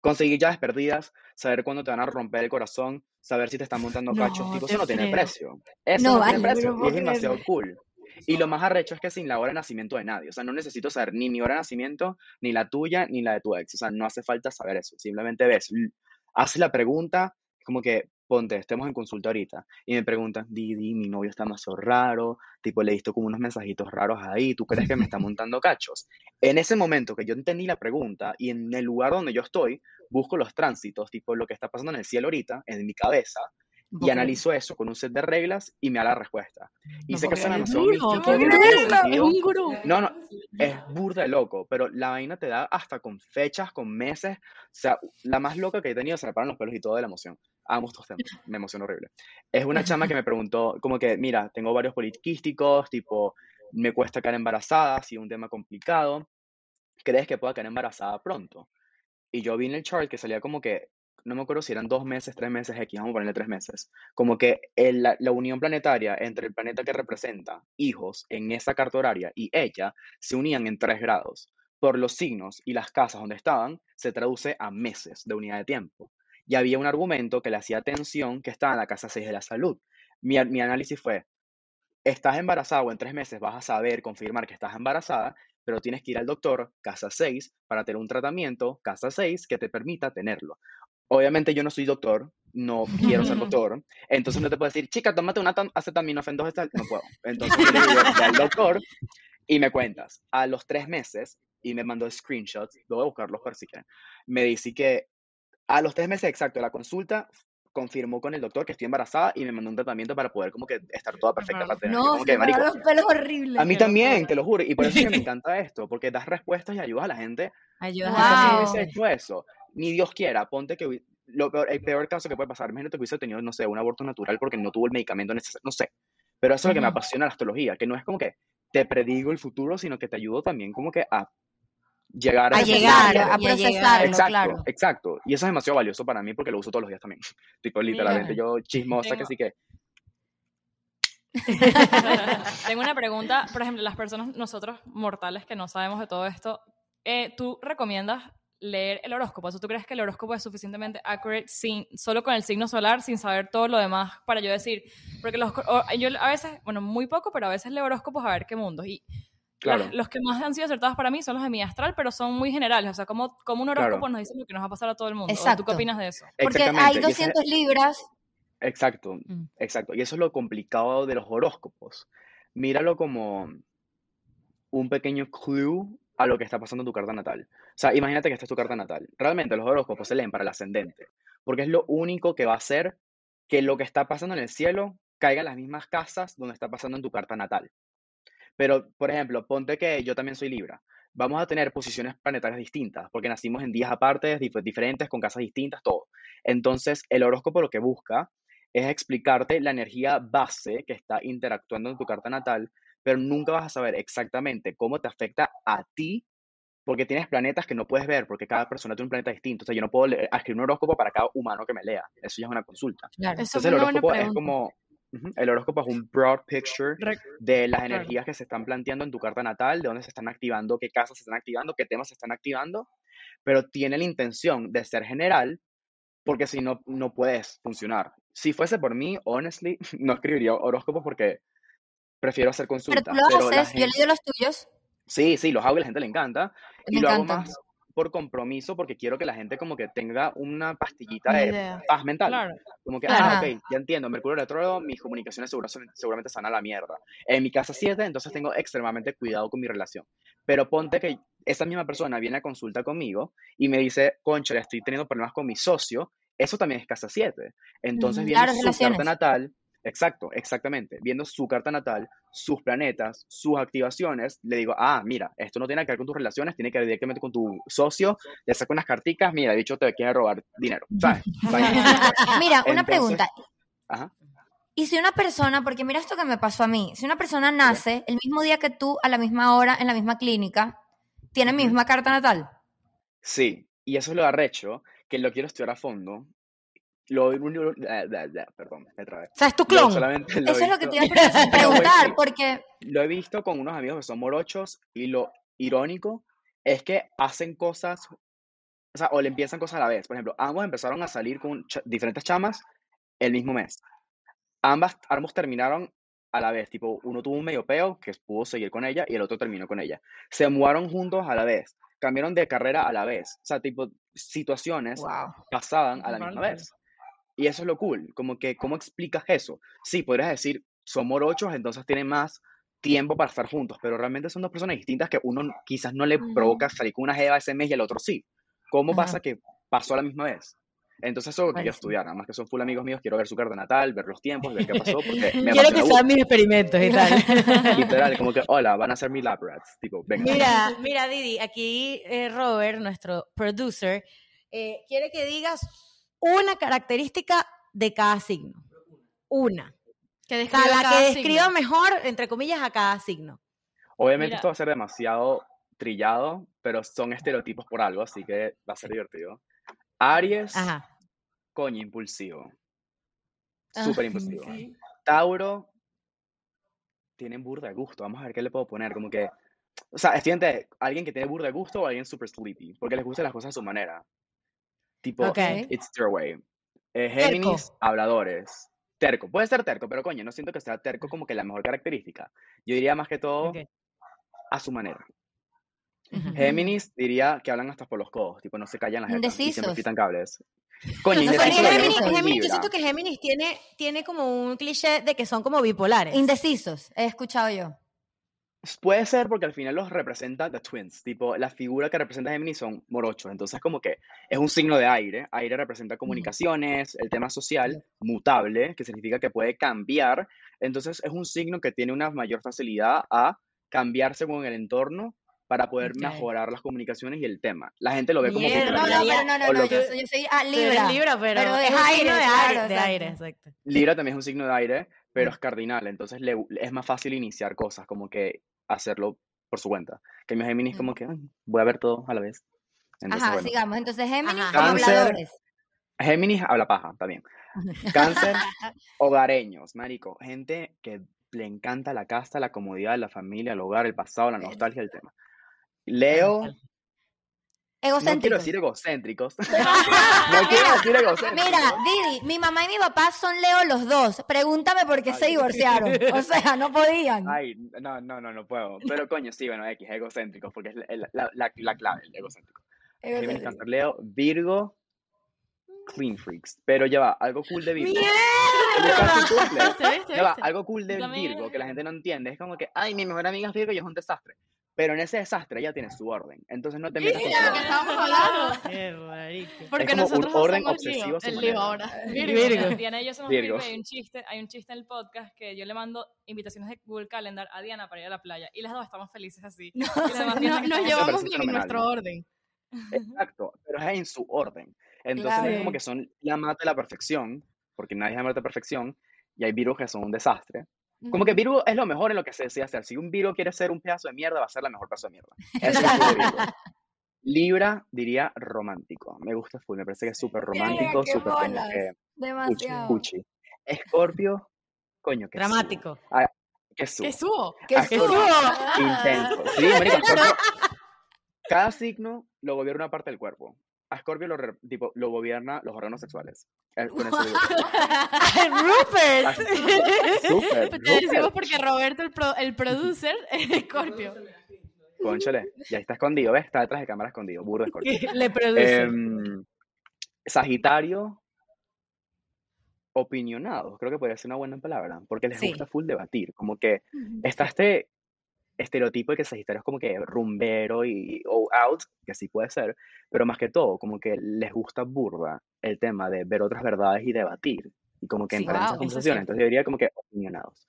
Speaker 4: conseguir llaves perdidas, saber cuándo te van a romper el corazón, saber si te están montando cachos, tipo, eso no tiene precio. Eso
Speaker 5: No
Speaker 4: no, tiene
Speaker 5: vale,
Speaker 4: precio y es demasiado cool. Y lo más arrecho es que sin la hora de nacimiento de nadie, o sea, no necesito saber ni mi hora de nacimiento, ni la tuya, ni la de tu ex, o sea, no hace falta saber eso, simplemente ves, haces la pregunta, como que, ponte, estemos en consulta ahorita, y me preguntan, Didi, mi novio está más raro, tipo, le diste como unos mensajitos raros ahí, ¿tú crees que me está [LAUGHS] montando cachos? En ese momento que yo entendí la pregunta, y en el lugar donde yo estoy, busco los tránsitos, tipo, lo que está pasando en el cielo ahorita, en mi cabeza, y analizo eso con un set de reglas y me da la respuesta. Y
Speaker 7: No
Speaker 4: sé que suena demasiado
Speaker 7: es un gurú.
Speaker 4: No, no, es burda de loco, pero la vaina te da hasta con fechas, con meses. O sea, la más loca que he tenido se me paran los pelos y todo de la emoción. Amo estos temas, [LAUGHS] me emociona horrible. Es una chama que me preguntó, como que, mira, tengo varios poliquísticos, tipo, me cuesta quedar embarazada, si es un tema complicado. ¿Crees que pueda quedar embarazada pronto? Y yo vi en el chart que salía como que, no me acuerdo si eran dos meses, tres meses X, vamos a ponerle tres meses, como que el- la, la unión planetaria entre el planeta que representa hijos en esa carta horaria y ella se unían en tres grados. Por los signos y las casas donde estaban, se traduce a meses de unidad de tiempo. Y había un argumento que le hacía atención que estaba en la casa 6 de la salud. Mi, mi análisis fue, estás embarazada o en tres meses vas a saber, confirmar que estás embarazada, pero tienes que ir al doctor, casa 6, para tener un tratamiento, casa 6, que te permita tenerlo. Obviamente yo no soy doctor, no quiero ser [LAUGHS] doctor, entonces no te puedo decir, chica, tómate una tam- acetaminofén 2 no puedo. Entonces yo le digo, al doctor y me cuentas. A los tres meses, y me mandó screenshots, voy a buscarlos por si quieren, me dice que a los tres meses exacto de la consulta, confirmó con el doctor que estoy embarazada y me mandó un tratamiento para poder como que estar toda perfecta para tener.
Speaker 5: No,
Speaker 4: como que, marico,
Speaker 5: los pelos horribles.
Speaker 4: a mí también, te lo juro. Y por eso es que me [LAUGHS] encanta esto, porque das respuestas y ayudas a la gente.
Speaker 1: Ayudas
Speaker 5: Wow.
Speaker 4: no hubiese hecho eso, ni Dios quiera, ponte que lo peor, el peor caso que puede pasar, imagínate que hubiese tenido, no sé, un aborto natural porque no tuvo el medicamento necesario, no sé. Pero eso es lo que me apasiona la astrología, que no es como que te predigo el futuro, sino que te ayudo también como que a llegar a
Speaker 5: A llegar, a procesarlo,
Speaker 4: Exacto,
Speaker 5: claro.
Speaker 4: exacto. Y eso es demasiado valioso para mí porque lo uso todos los días también. [LAUGHS] Tipo, literalmente
Speaker 6: Mira,
Speaker 4: yo chismosa que
Speaker 6: tengo-
Speaker 4: sí que... [LAUGHS]
Speaker 3: Tengo una pregunta, por ejemplo, las personas, nosotros mortales que no sabemos de todo esto, eh, ¿tú recomiendas leer el horóscopo? O sea, ¿Tú crees que el horóscopo es suficientemente accurate sin, solo con el signo solar, sin saber todo lo demás para yo decir? Porque los, o- yo a veces, bueno, muy poco, pero a veces leo horóscopos a ver qué mundos. Y
Speaker 4: Claro,
Speaker 3: las- los que más han sido acertados para mí son los de mi astral, pero son muy generales. O sea, como, como un horóscopo
Speaker 4: claro.
Speaker 3: nos dice lo que nos va a pasar a todo el mundo. ¿O ¿Tú
Speaker 5: Exacto.
Speaker 3: qué opinas de eso?
Speaker 5: Porque hay
Speaker 4: Exactamente. Y ese es,
Speaker 5: 200 libras.
Speaker 4: exacto,
Speaker 1: Mm.
Speaker 4: exacto. Y eso es lo complicado de los horóscopos. Míralo como un pequeño clue a lo que está pasando en tu carta natal. O sea, imagínate que esta es tu carta natal. Realmente los horóscopos se leen para el ascendente, porque es lo único que va a hacer que lo que está pasando en el cielo caiga en las mismas casas donde está pasando en tu carta natal. Pero, por ejemplo, ponte que yo también soy Libra. Vamos a tener posiciones planetarias distintas, porque nacimos en días aparte, dif- diferentes, con casas distintas, todo. Entonces, el horóscopo lo que busca es explicarte la energía base que está interactuando en tu carta natal, pero nunca vas a saber exactamente cómo te afecta a ti, porque tienes planetas que no puedes ver, porque cada persona tiene un planeta distinto. O sea, yo no puedo leer- escribir un horóscopo para cada humano que me lea. Eso ya es una consulta.
Speaker 1: Claro.
Speaker 2: Eso
Speaker 4: Entonces, el horóscopo es como, el horóscopo es un broad picture
Speaker 3: Re-
Speaker 4: de las
Speaker 3: claro.
Speaker 4: energías que se están planteando en tu carta natal, de dónde se están activando, qué casas se están activando, qué temas se están activando, pero tiene la intención de ser general, porque si no, no puedes funcionar. Si fuese por mí, honestly, [LAUGHS] no escribiría horóscopos porque prefiero hacer
Speaker 5: Pero tú
Speaker 4: consultas, pero la
Speaker 5: haces, yo he leído los tuyos,
Speaker 4: sí, sí, los hago y a la gente le encanta, y
Speaker 5: me
Speaker 4: lo hago más por compromiso, porque quiero que la gente como que tenga una pastillita de
Speaker 7: idea.
Speaker 4: paz mental.
Speaker 3: Claro.
Speaker 4: Como que, ah, ok, ya entiendo, Mercurio retrógrado, mis comunicaciones segura- seguramente están a la mierda. En mi casa 7, entonces tengo extremadamente cuidado con mi relación. Pero ponte que esa misma persona viene a consulta conmigo y me dice, concha, le estoy teniendo problemas con mi socio, eso también es casa 7. Entonces,
Speaker 5: Ujú,
Speaker 4: viendo
Speaker 5: claro,
Speaker 4: su carta natal, exacto, exactamente, viendo su carta natal, sus planetas, sus activaciones, le digo, ah, mira, esto no tiene que ver con tus relaciones, tiene que ver directamente con tu socio, le saco unas carticas, mira, de hecho te quiere robar dinero. [LAUGHS]
Speaker 5: Mira, una
Speaker 4: Entonces,
Speaker 5: pregunta.
Speaker 4: ajá.
Speaker 5: Y si una persona, porque mira esto que me pasó a mí, si una persona nace el mismo día que tú, a la misma hora, en la misma clínica, tiene mi misma carta natal.
Speaker 4: Sí, y eso es lo arrecho, que lo quiero estudiar a fondo, lo, eh, perdón, me trabé.
Speaker 1: O sea, es tu
Speaker 4: Lo-
Speaker 1: clon.
Speaker 5: Eso es lo que
Speaker 4: visto-
Speaker 5: te iba a pre- [LAUGHS] preguntar, porque
Speaker 4: lo he visto con unos amigos que son morochos y lo irónico es que hacen cosas, o sea, o le empiezan cosas a la vez. Por ejemplo, ambos empezaron a salir con cha- diferentes chamas el mismo mes. Ambas, ambos terminaron a la vez, tipo, uno tuvo un medio peo que pudo seguir con ella y el otro terminó con ella. Se mudaron juntos a la vez, cambiaron de carrera a la vez. O sea, tipo, situaciones
Speaker 1: Wow.
Speaker 4: pasaban a la misma vez. Y eso es lo cool, como que, ¿cómo explicas eso? Sí, podrías decir, son morochos, entonces tienen más tiempo para estar juntos, pero realmente son dos personas distintas que uno quizás no le
Speaker 5: Ujú.
Speaker 4: provoca salir con una jeva ese mes y el otro sí. ¿Cómo pasa que pasó a la misma vez? Entonces eso es lo quiero
Speaker 1: Buenísimo.
Speaker 4: estudiar, nada más que son full amigos míos, quiero ver su carta natal, ver los tiempos, ver qué pasó, porque [LAUGHS] me
Speaker 1: Quiero que sean mis experimentos y tal. [LAUGHS]
Speaker 4: Literal, [LAUGHS] como que, hola, van a ser mis lab rats, tipo, venga.
Speaker 1: Mira, mira, Didi, aquí eh, Robert, nuestro producer, eh, quiere que digas una característica de cada signo. Una.
Speaker 2: Que
Speaker 1: O sea, la
Speaker 2: cada
Speaker 1: que
Speaker 2: signo.
Speaker 1: describa mejor, entre comillas, a cada signo.
Speaker 4: Obviamente
Speaker 3: Mira.
Speaker 4: esto va a ser demasiado trillado, pero son estereotipos por algo, así que va a ser divertido. Aries,
Speaker 1: Ajá.
Speaker 4: coño, impulsivo.
Speaker 1: Ah,
Speaker 4: Súper impulsivo. Tauro, tienen burda de gusto. Vamos a ver qué le puedo poner. Como que, o sea, estoy entre alguien que tiene burda de gusto o alguien super sleepy, porque les gustan las cosas a su manera. Tipo,
Speaker 1: Ok.
Speaker 4: it's their way. Eh, Géminis, habladores. Terco. Puede ser terco, pero coño, no siento que sea terco como que la mejor característica. Yo diría más que todo
Speaker 1: Ok.
Speaker 4: a su manera.
Speaker 1: Ujú.
Speaker 4: Géminis diría que hablan hasta por los codos, tipo no se callan las jetas y siempre pitan cables. Coño, [LAUGHS]
Speaker 5: No
Speaker 1: Géminis, Géminis- yo siento que Géminis tiene, tiene como un cliché de que son como bipolares.
Speaker 5: indecisos, he escuchado yo.
Speaker 4: Puede ser porque al final los representa The Twins, tipo la figura que representa Géminis son morochos, entonces como que es un signo de aire, aire representa comunicaciones, el tema social, mutable, que significa que puede cambiar, entonces es un signo que tiene una mayor facilidad a cambiar según el entorno para poder
Speaker 1: Ok.
Speaker 4: mejorar las comunicaciones y el tema. La gente lo ve como
Speaker 1: Mierda,
Speaker 5: No, no, pero no, no,
Speaker 4: o
Speaker 5: no, yo, yo soy ah, Libra.
Speaker 1: Libra, pero,
Speaker 5: pero
Speaker 1: es
Speaker 5: es aire,
Speaker 1: signo de
Speaker 5: claro,
Speaker 1: aire, de
Speaker 5: exacto.
Speaker 1: aire, exacto.
Speaker 4: Libra también es un signo de aire, pero es cardinal, entonces le, es más fácil iniciar cosas, como que hacerlo por su cuenta. Que mi Géminis como que "Ay, voy a ver todo a la vez. Entonces,
Speaker 5: Ajá,
Speaker 4: bueno.
Speaker 5: sigamos. Entonces, Géminis
Speaker 1: Ajá.
Speaker 5: como
Speaker 4: Cáncer.
Speaker 5: habladores.
Speaker 4: Géminis habla paja también. Cáncer, [LAUGHS] hogareños, marico. Gente que le encanta la casa, la comodidad, la familia, el hogar, el pasado, la nostalgia, el tema. Leo, no quiero
Speaker 5: Egocéntricos.
Speaker 4: decir egocéntricos. [LAUGHS] no quiero decir egocéntricos.
Speaker 5: Mira, Didi, mi mamá y mi papá son Leo los dos. Pregúntame por qué se divorciaron. O sea, no podían. [LAUGHS]
Speaker 4: Ay, no, no, no, no puedo. Pero coño, sí, bueno, X, egocéntricos, porque es la, la, la, la clave, el egocéntrico.
Speaker 5: Egocéntrico.
Speaker 4: Cáncer, Leo, Virgo, Clean Freaks. Pero ya va, algo cool de Virgo.
Speaker 1: ¡Mierda!
Speaker 4: Es casi simple.
Speaker 2: ¿Viste, viste,
Speaker 4: Ya va, algo cool
Speaker 3: También-
Speaker 4: Virgo que la gente no entiende. Es como que, ay, mi mejor amiga es Virgo y es un desastre. Pero en ese desastre ella tiene su orden. Entonces no te metas con su
Speaker 2: ¿De qué
Speaker 4: orden.
Speaker 2: hablando? Porque
Speaker 4: como un
Speaker 2: nosotros
Speaker 4: orden
Speaker 2: somos
Speaker 4: obsesivo
Speaker 2: el ahora.
Speaker 1: Virgo.
Speaker 3: Diana y yo somos
Speaker 4: Virgo.
Speaker 3: Virgo. y hay un chiste, hay un chiste en el podcast que yo le mando invitaciones de Google Calendar a Diana para ir a la playa y las dos estamos felices así.
Speaker 2: No- nos llevamos bien en nuestro orden.
Speaker 4: Exacto, pero es en su orden. Entonces no es como
Speaker 1: Claro.
Speaker 4: que son la mata de la perfección, porque nadie es la mata de perfección, y hay Virgos que son un desastre. Como que Virgo es lo mejor en lo que se desea hacer. Si un Virgo quiere ser un pedazo de mierda, va a ser la mejor pedazo de mierda. Eso es Virgo. [LAUGHS] Libra diría romántico. Me gusta full, me parece que es súper romántico, súper que cuchi,
Speaker 5: Demasiado.
Speaker 4: cuchi. Escorpio, coño, que
Speaker 1: Dramático.
Speaker 4: subo. Ah, que subo.
Speaker 2: ¿Qué subo?
Speaker 5: ¡Qué
Speaker 4: Ah,
Speaker 5: subo!
Speaker 4: Intenso. Sí, marico, [LAUGHS] Scorpio, cada signo lo gobierna una parte del cuerpo. A Scorpio lo, tipo, lo gobierna los órganos sexuales. Eh, con eso digo [LAUGHS] todo.
Speaker 1: Rupert.
Speaker 2: Te decimos porque Roberto, el, pro- el producer, [LAUGHS] es Scorpio.
Speaker 4: Cónchale, ya está escondido, ¿ves? Está detrás de cámara escondido, burro de Scorpio. [LAUGHS]
Speaker 1: Le produce.
Speaker 4: Em, Sagitario, opinionados, creo que podría ser una buena palabra, porque les
Speaker 1: Sí.
Speaker 4: gusta full debatir, como que está este estereotipo de que Sagitario es como que rumbero y o out, que sí puede ser, pero más que todo, como que les gusta burda el tema de ver otras verdades y debatir, y como que
Speaker 1: Sí,
Speaker 4: entrar en
Speaker 1: wow,
Speaker 4: esas
Speaker 1: eso es
Speaker 4: conversaciones,
Speaker 1: cierto.
Speaker 4: entonces yo diría como que opinionados.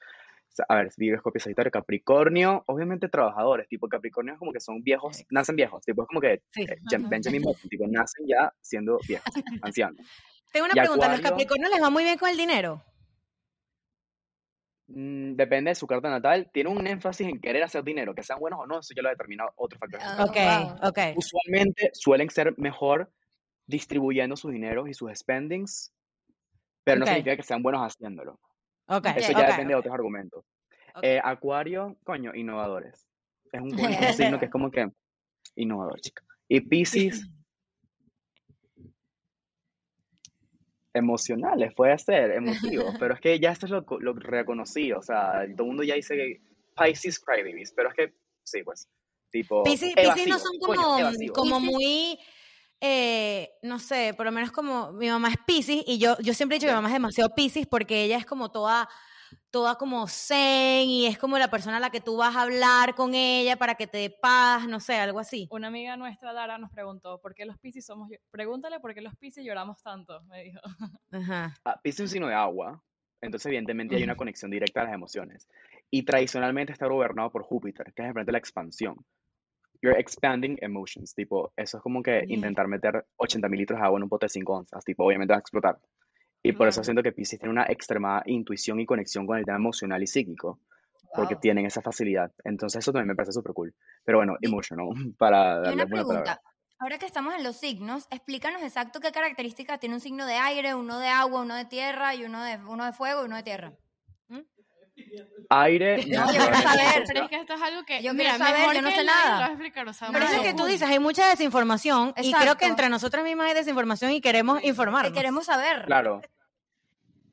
Speaker 4: O sea, a ver, Virgo, Escorpio, Sagitario, Capricornio, obviamente trabajadores, tipo Capricornio es como que son viejos, nacen viejos, tipo es como que
Speaker 1: Sí.
Speaker 4: eh, Benjamin Button, tipo nacen ya siendo viejos, [LAUGHS] ancianos.
Speaker 1: Tengo una
Speaker 4: y
Speaker 1: pregunta. ¿A los Capricornios les va muy bien con el dinero?
Speaker 4: Mm, depende de su carta natal, tiene un énfasis en querer hacer dinero, que sean buenos o no, eso ya lo determina otro factor.
Speaker 5: Ah,
Speaker 1: Ok,
Speaker 5: wow.
Speaker 1: ok.
Speaker 4: Usualmente suelen ser mejor distribuyendo sus dineros y sus spendings pero no significa que sean buenos haciéndolo.
Speaker 1: Ok,
Speaker 4: Eso ya depende de otros argumentos. Eh, acuario, coño, innovadores. Es un, [LAUGHS] coño, un signo que es como que innovador, chica. Y Pisces, [LAUGHS] emocionales, puede ser, emotivos, [LAUGHS] pero es que ya esto es lo, lo reconocido, o sea, todo el mundo ya dice que Pisces crybabies, pero es que, sí, pues, tipo,
Speaker 1: Piscis no son como, como muy, eh, no sé, por lo menos como mi mamá es Piscis y yo, yo siempre he dicho que mi mamá es demasiado Piscis porque ella es como toda, toda como zen y es como la persona a la que tú vas a hablar con ella para que te dé paz, no sé, algo así.
Speaker 3: Una amiga nuestra, Dara, nos preguntó, ¿por qué los Piscis somos... Pregúntale por qué los Piscis lloramos tanto, me dijo. [LAUGHS]
Speaker 1: Ajá.
Speaker 4: Ah, Piscis es un signo de agua, entonces evidentemente hay una conexión directa a las emociones. Y tradicionalmente está gobernado por Júpiter, que es frente la expansión. You're expanding emotions, tipo, eso es como que intentar meter 80 mil litros de agua en un pote de 5 onzas, tipo, obviamente va a explotar. Y por eso siento que Piscis tiene una extrema intuición y conexión con el tema emocional y psíquico, porque
Speaker 5: Wow.
Speaker 4: tienen esa facilidad. Entonces eso también me parece súper cool. Pero bueno, emotional, [LAUGHS] para darle
Speaker 5: una
Speaker 4: buena palabra.
Speaker 5: pregunta. Ahora que estamos en los signos, explícanos exacto qué características tiene un signo de aire, uno de agua, uno de tierra y uno de, uno de fuego y uno de tierra.
Speaker 4: Aire, [LAUGHS]
Speaker 5: No, yo quiero saber,
Speaker 2: Pero es que esto es algo que.
Speaker 5: Yo
Speaker 2: mira,
Speaker 5: quiero saber,
Speaker 2: mejor
Speaker 5: yo no
Speaker 2: que
Speaker 5: sé nada.
Speaker 2: explicar, o sea,
Speaker 1: Pero eso
Speaker 2: Mario.
Speaker 1: que tú dices, hay mucha desinformación y creo que
Speaker 5: Exacto.
Speaker 1: entre nosotros mismas hay desinformación y queremos
Speaker 5: Que
Speaker 1: informarnos.
Speaker 5: queremos saber.
Speaker 4: Claro.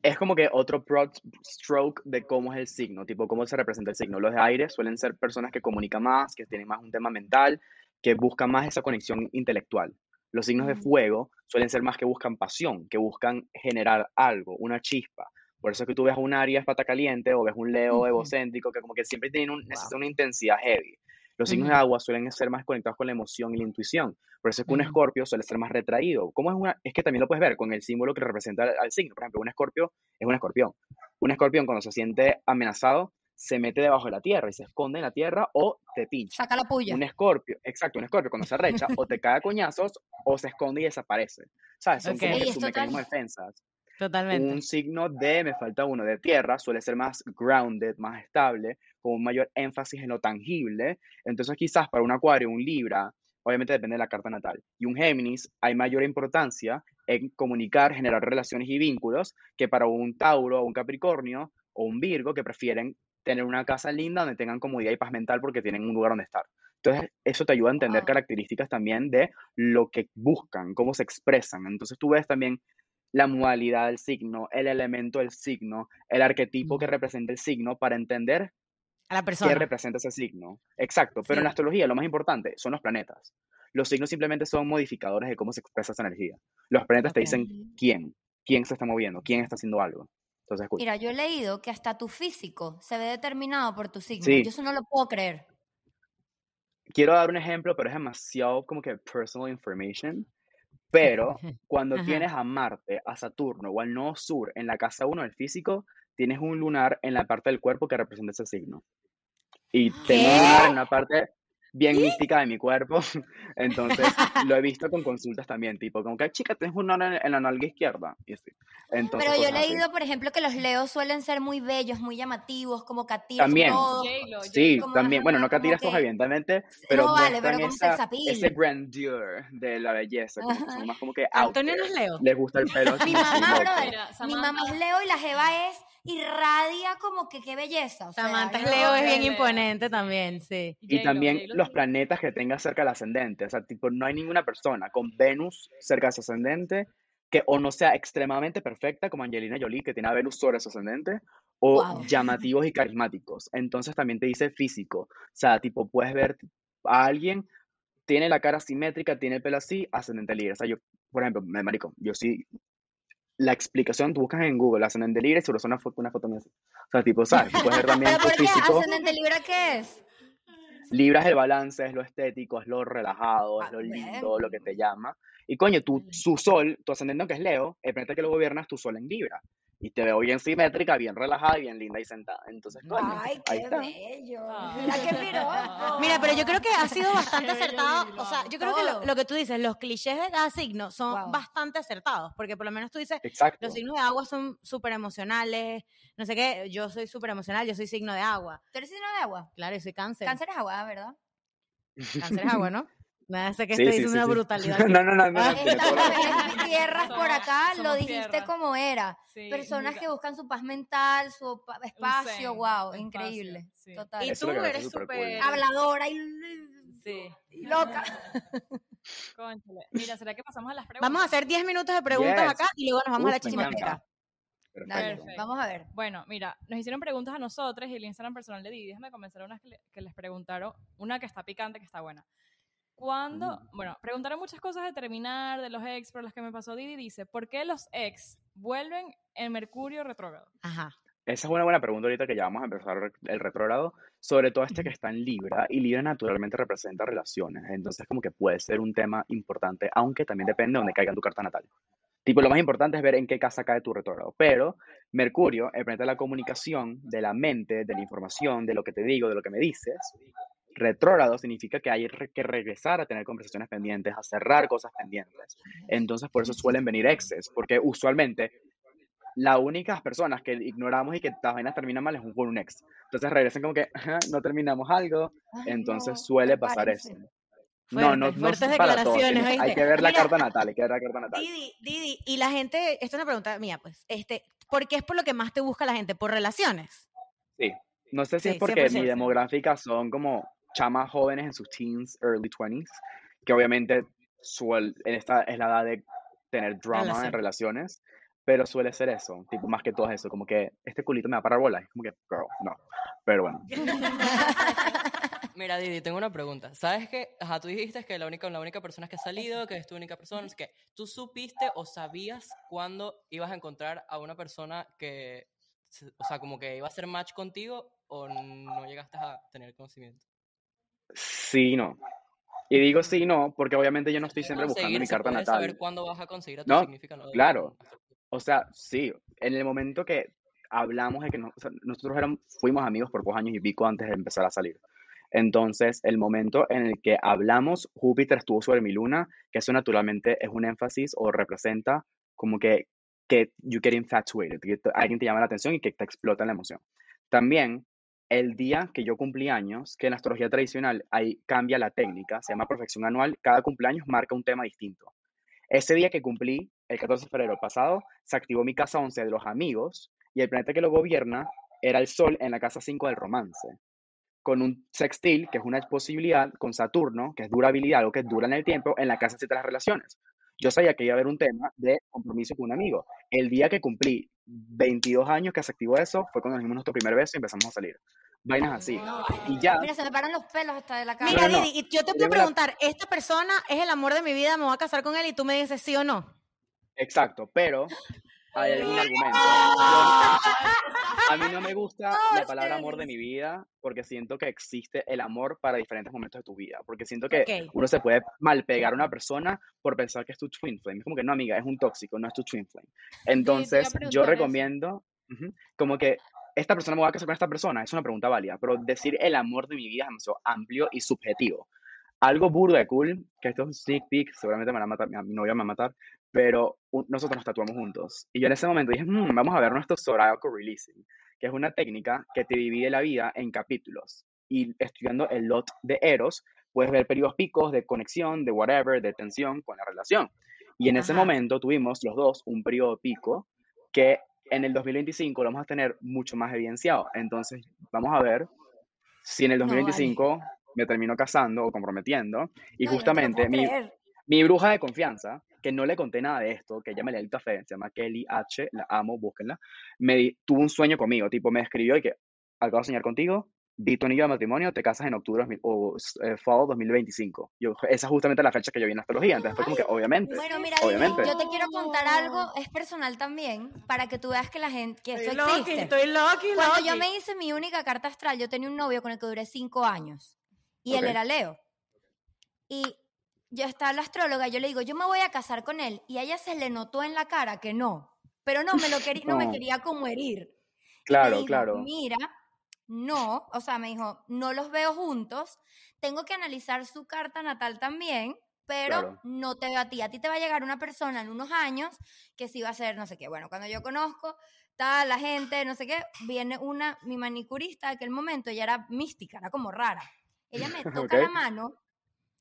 Speaker 4: Es como que otro broad stroke de cómo es el signo, tipo cómo se representa el signo. Los de aire suelen ser personas que comunican más, que tienen más un tema mental, que buscan más esa conexión intelectual. Los signos de
Speaker 5: Ujú.
Speaker 4: fuego suelen ser más que buscan pasión, que buscan generar algo, una chispa. Por eso es que tú ves un Aries pata caliente o ves un Leo egocéntrico que como que siempre tienen un,
Speaker 1: Wow.
Speaker 4: necesitan una intensidad heavy. Los signos de agua suelen ser más conectados con la emoción y la intuición. Por eso es que un escorpio suele ser más retraído. ¿Cómo es una? Es que también lo puedes ver con el símbolo que representa al, al signo. Por ejemplo, un escorpio es un escorpión. Un escorpión cuando se siente amenazado se mete debajo de la tierra y se esconde en la tierra o te pincha.
Speaker 5: Saca la puya.
Speaker 4: Un escorpio, exacto, un escorpio cuando se arrecha o te cae a coñazos o se esconde y desaparece. ¿Sabes? Son
Speaker 1: Ok.
Speaker 4: como que sus mecanismos de defensas.
Speaker 1: Totalmente.
Speaker 4: Un signo de, me falta uno, de tierra, suele ser más grounded, más estable, con un mayor énfasis en lo tangible. Entonces, quizás para un acuario, un libra, obviamente depende de la carta natal. Y un Géminis, hay mayor importancia en comunicar, generar relaciones y vínculos que para un Tauro o un Capricornio o un Virgo que prefieren tener una casa linda donde tengan comodidad y paz mental porque tienen un lugar donde estar. Entonces, eso te ayuda a entender
Speaker 5: Wow.
Speaker 4: características también de lo que buscan, cómo se expresan. Entonces, tú ves también la modalidad del signo, el elemento del signo, el arquetipo que representa el signo para entender
Speaker 1: A la
Speaker 4: qué
Speaker 1: persona.
Speaker 4: representa ese signo. Exacto, pero en la astrología lo más importante son los planetas. Los signos simplemente son modificadores de cómo se expresa esa energía. Los planetas te dicen quién, quién se está moviendo, quién está haciendo algo. Entonces.
Speaker 5: Mira, yo he leído que hasta tu físico se ve determinado por tu signo.
Speaker 4: Sí.
Speaker 5: Yo eso no lo puedo creer.
Speaker 4: Quiero dar un ejemplo, pero es demasiado como que personal information. Pero [LAUGHS] cuando
Speaker 1: Ajá.
Speaker 4: tienes a Marte, a Saturno o al Nodo Sur en la casa 1 del físico, tienes un lunar en la parte del cuerpo que representa ese signo. Y tengo un lunar en una parte bien mística de mi cuerpo. [LAUGHS] Entonces, lo he visto con consultas también, tipo, como que, chica, tienes un lunar en, en la nalga izquierda. Y así. Entonces,
Speaker 5: Pero yo he
Speaker 4: así.
Speaker 5: leído, por ejemplo, que los leos suelen ser muy bellos, muy llamativos, como catiras
Speaker 4: También. Sí, también, bueno, no catiras
Speaker 5: que-
Speaker 4: evidentemente, pero
Speaker 5: no vale, pero como
Speaker 4: esa, ese grandeur de la belleza, como que son [LAUGHS] más como que out
Speaker 1: Antonio no es Leo.
Speaker 4: Les gusta el pelo [LAUGHS]
Speaker 5: Mi mamá, brother, mi mamá es Leo y la jeva es irradia como que qué belleza. O sea,
Speaker 1: Samantha Leo es bien
Speaker 3: Leo.
Speaker 1: imponente también, sí.
Speaker 4: Y
Speaker 3: J-Lo,
Speaker 4: también
Speaker 3: J-Lo
Speaker 4: los planetas que tenga cerca del ascendente. O sea, tipo, no hay ninguna persona con Venus cerca de su ascendente que o no sea extremadamente perfecta, como Angelina Jolie, que tiene a Venus sobre su ascendente, o
Speaker 5: Wow.
Speaker 4: llamativos y carismáticos. Entonces también te dice físico. O sea, tipo, puedes ver a alguien, tiene la cara simétrica, tiene el pelo así, ascendente libre. O sea, yo, por ejemplo, me marico, yo sí, la explicación, tú buscas en Google ascendente libre y seguro es una foto, una foto mía así. O sea, tipo, ¿sabes? Tú puedes ver también
Speaker 5: ¿Pero
Speaker 4: tu
Speaker 5: por qué?
Speaker 4: físico.
Speaker 5: ¿Ascendente Libra qué es?
Speaker 4: Libra es el balance, es lo estético, es lo relajado, es
Speaker 5: Ah,
Speaker 4: lo lindo, lo que te llama. Y coño, tu, su sol, tu ascendente aunque es Leo, el planeta que lo gobierna es tu sol en Libra. Y te veo bien simétrica, bien relajada y bien linda y sentada. Entonces, coño,
Speaker 5: Ay,
Speaker 4: ahí
Speaker 5: qué
Speaker 4: está.
Speaker 5: bello. Mira qué piropo.
Speaker 1: Mira, pero yo creo que ha sido bastante acertado. O sea, yo creo que lo, que tú dices, los clichés de cada signo son
Speaker 5: Wow.
Speaker 1: bastante acertados. Porque por lo menos tú dices,
Speaker 4: Exacto.
Speaker 1: los signos de agua son súper emocionales. No sé qué, yo soy súper emocional, yo soy signo de agua.
Speaker 5: ¿Tú eres signo de agua?
Speaker 1: Claro, yo soy cáncer.
Speaker 5: Cáncer es agua, ¿verdad?
Speaker 1: Cáncer es agua, ¿no? [LAUGHS] Nada, sé que
Speaker 4: Sí,
Speaker 1: estoy
Speaker 4: sí,
Speaker 1: diciendo
Speaker 4: sí,
Speaker 1: una
Speaker 4: sí.
Speaker 1: brutalidad. [LAUGHS]
Speaker 4: No, no, no, no,
Speaker 1: Ah,
Speaker 4: no, la
Speaker 5: tierras por
Speaker 3: Somos-
Speaker 5: acá, lo
Speaker 3: somos
Speaker 5: dijiste
Speaker 3: tierra.
Speaker 5: como era.
Speaker 3: Sí,
Speaker 5: Personas
Speaker 3: mira,
Speaker 5: que buscan su paz mental, su espacio,
Speaker 3: zen,
Speaker 5: wow,
Speaker 3: espacio,
Speaker 5: increíble.
Speaker 3: sí.
Speaker 5: Total.
Speaker 1: Y tú
Speaker 4: lo me
Speaker 1: eres
Speaker 4: súper.
Speaker 5: Habladora y,
Speaker 3: Sí.
Speaker 5: y loca. [LAUGHS]
Speaker 3: Cónchale. Mira, ¿será que pasamos a las preguntas?
Speaker 1: Vamos a hacer 10 minutos de preguntas
Speaker 4: Yes.
Speaker 1: acá y luego nos vamos a la
Speaker 4: Uf, me
Speaker 1: chimatera.
Speaker 4: encanta.
Speaker 5: Dale,
Speaker 4: Perfecto.
Speaker 3: Perfecto.
Speaker 5: vamos a ver.
Speaker 3: Bueno, mira, nos hicieron preguntas a nosotros y el Instagram personal de Didi. Déjame comenzar unas que, le- que les preguntaron. Una que está picante, que está buena. Cuando, bueno, preguntaron muchas cosas de terminar, de los ex, por las que me pasó Didi. Dice, ¿por qué los ex vuelven en Mercurio retrógrado?
Speaker 1: Ajá.
Speaker 4: Esa es una buena pregunta ahorita que ya vamos a empezar el retrógrado, sobre todo este que está en Libra, y Libra naturalmente representa relaciones, entonces como que puede ser un tema importante, aunque también depende de dónde caiga en tu carta natal. Tipo, lo más importante es ver en qué casa cae tu retrógrado, pero Mercurio, el planeta de la comunicación, de la mente, de la información, de lo que te digo, de lo que me dices, retrógrado significa que hay que regresar a tener conversaciones pendientes, a cerrar cosas pendientes. Entonces, por eso suelen venir exes, porque usualmente las únicas personas que ignoramos y que las vainas terminan mal es un, con un ex. Entonces regresan como que "Ajá, no terminamos algo,
Speaker 5: Ay,
Speaker 4: entonces
Speaker 5: no,
Speaker 4: suele pasar eso. No, no, no
Speaker 1: fuertes
Speaker 4: para
Speaker 1: declaraciones,
Speaker 4: hay que ver la
Speaker 1: Mira,
Speaker 4: carta natal, hay que ver la carta natal.
Speaker 1: Didi, Didi, y la gente, esta es una pregunta mía, pues, este, ¿por qué es por lo que más te busca la gente? ¿Por relaciones?
Speaker 4: Sí. No sé si
Speaker 1: Sí,
Speaker 4: es porque mi
Speaker 1: 100%.
Speaker 4: demográfica son como chamas jóvenes en sus teens, early 20s, que obviamente suel- en esta es la edad de tener drama en relaciones, pero suele ser eso, tipo más que todo eso, como que este culito me va a parar bola, es como que, girl, no. Pero bueno, [LAUGHS]
Speaker 6: Mira, Didi, tengo una pregunta. ¿Sabes que, ajá, tú dijiste que la única, la única persona que has salido, que es tu única persona, es que tú supiste o sabías cuándo ibas a encontrar a una persona que, o sea, como que iba a hacer match contigo o no llegaste a tener conocimiento?
Speaker 4: Sí no. Y digo sí no, porque obviamente yo no estoy siempre buscando mi carta natal.
Speaker 6: saber cuándo vas a conseguir a tu
Speaker 4: No,
Speaker 6: significado.
Speaker 4: claro. O sea, sí, en el momento que hablamos de que no- o sea, nosotros éramos, fuimos amigos por dos años y pico antes de empezar a salir. Entonces, el momento en el que hablamos, Júpiter estuvo sobre mi luna, que eso naturalmente es un énfasis o representa como que, que you get infatuated, que alguien te llama la atención y que te explota la emoción. También, el día que yo cumplí años, que en astrología tradicional ahí cambia la técnica, se llama perfección anual, cada cumpleaños marca un tema distinto. Ese día que cumplí, el 14 de febrero pasado, se activó mi casa 11 de los amigos y el planeta que lo gobierna era el Sol en la casa 5 del romance, con un sextil, que es una posibilidad, con Saturno, que es durabilidad, algo que dura en el tiempo, en la casa 7 de las relaciones. Yo sabía que iba a haber un tema de compromiso con un amigo. El día que cumplí 22 años que se activó eso, fue cuando nos dimos nuestro primer beso y empezamos a salir. Vainas así. Y ya,
Speaker 5: Mira, se me paran los pelos hasta de la cara.
Speaker 1: Mira,
Speaker 4: no, no.
Speaker 1: Didi, y yo te puedo preguntar, ¿esta persona es el amor de mi vida? ¿Me voy a casar con él? Y tú me dices sí o no.
Speaker 4: exacto, pero hay algún argumento. Yo- a mí no me gusta [LAUGHS] la palabra amor de mi vida porque siento que existe el amor para diferentes momentos de tu vida. Porque siento que
Speaker 1: Ok.
Speaker 4: uno se puede mal pegar a una persona por pensar que es tu twin flame. Es como que no, amiga, es un tóxico, no es tu twin flame. Entonces, yo
Speaker 3: preguntar eso.
Speaker 4: recomiendo como que esta persona me va a casar con esta persona, es una pregunta válida, pero decir el amor de mi vida es demasiado amplio y subjetivo. Algo burdo de cool, que esto es un sneak peek, seguramente me van a matar, mi novia me va a matar, pero nosotros nos tatuamos juntos. Y yo en ese momento dije, "Mm, vamos a ver nuestro Zodiacal Releasing, que es una técnica que te divide la vida en capítulos. Y estudiando el lot de Eros, puedes ver periodos picos de conexión, de whatever, de tensión con la relación. Y en ese
Speaker 1: Ajá.
Speaker 4: momento tuvimos los dos un periodo pico que en el 2025 lo vamos a tener mucho más evidenciado. Entonces, vamos a ver si en el
Speaker 1: No, vale.
Speaker 4: 2025 me termino casando o comprometiendo. Y
Speaker 5: No,
Speaker 4: justamente mi,
Speaker 5: creer.
Speaker 4: Mi bruja de confianza, que no le conté nada de esto, que ella me lee el café, se llama Kelly H, la amo, búsquenla, me di- tuvo un sueño conmigo, tipo, me escribió y que acabo de soñar contigo, vi tu anillo de matrimonio, te casas en octubre 2000 o eh, fall 2025. Yo, esa es justamente la fecha que yo vi en astrología, entonces fue como que, obviamente,
Speaker 5: Bueno, mira,
Speaker 4: obviamente.
Speaker 5: yo te quiero contar algo, es personal también, para que tú veas que la gente, que eso existe.
Speaker 1: estoy loca,
Speaker 5: Cuando yo me hice mi única carta astral, yo tenía un novio con el que duré cinco años. Y él
Speaker 4: Ok.
Speaker 5: era Leo. Y yo estaba la astróloga, yo le digo, yo me voy a casar con él. Y a ella se le notó en la cara que no. Pero no me, lo quería, no me quería como herir.
Speaker 4: Claro,
Speaker 5: dijo,
Speaker 4: claro.
Speaker 5: Mira, no, o sea, me dijo, no los veo juntos. Tengo que analizar su carta natal también, pero
Speaker 4: Claro.
Speaker 5: no te veo a ti. A ti te va a llegar una persona en unos años que sí va a ser no sé qué. Bueno, cuando yo conozco tal la gente, no sé qué, viene una, mi manicurista de aquel momento, ella era mística, era como rara. Ella me [LAUGHS] toca la mano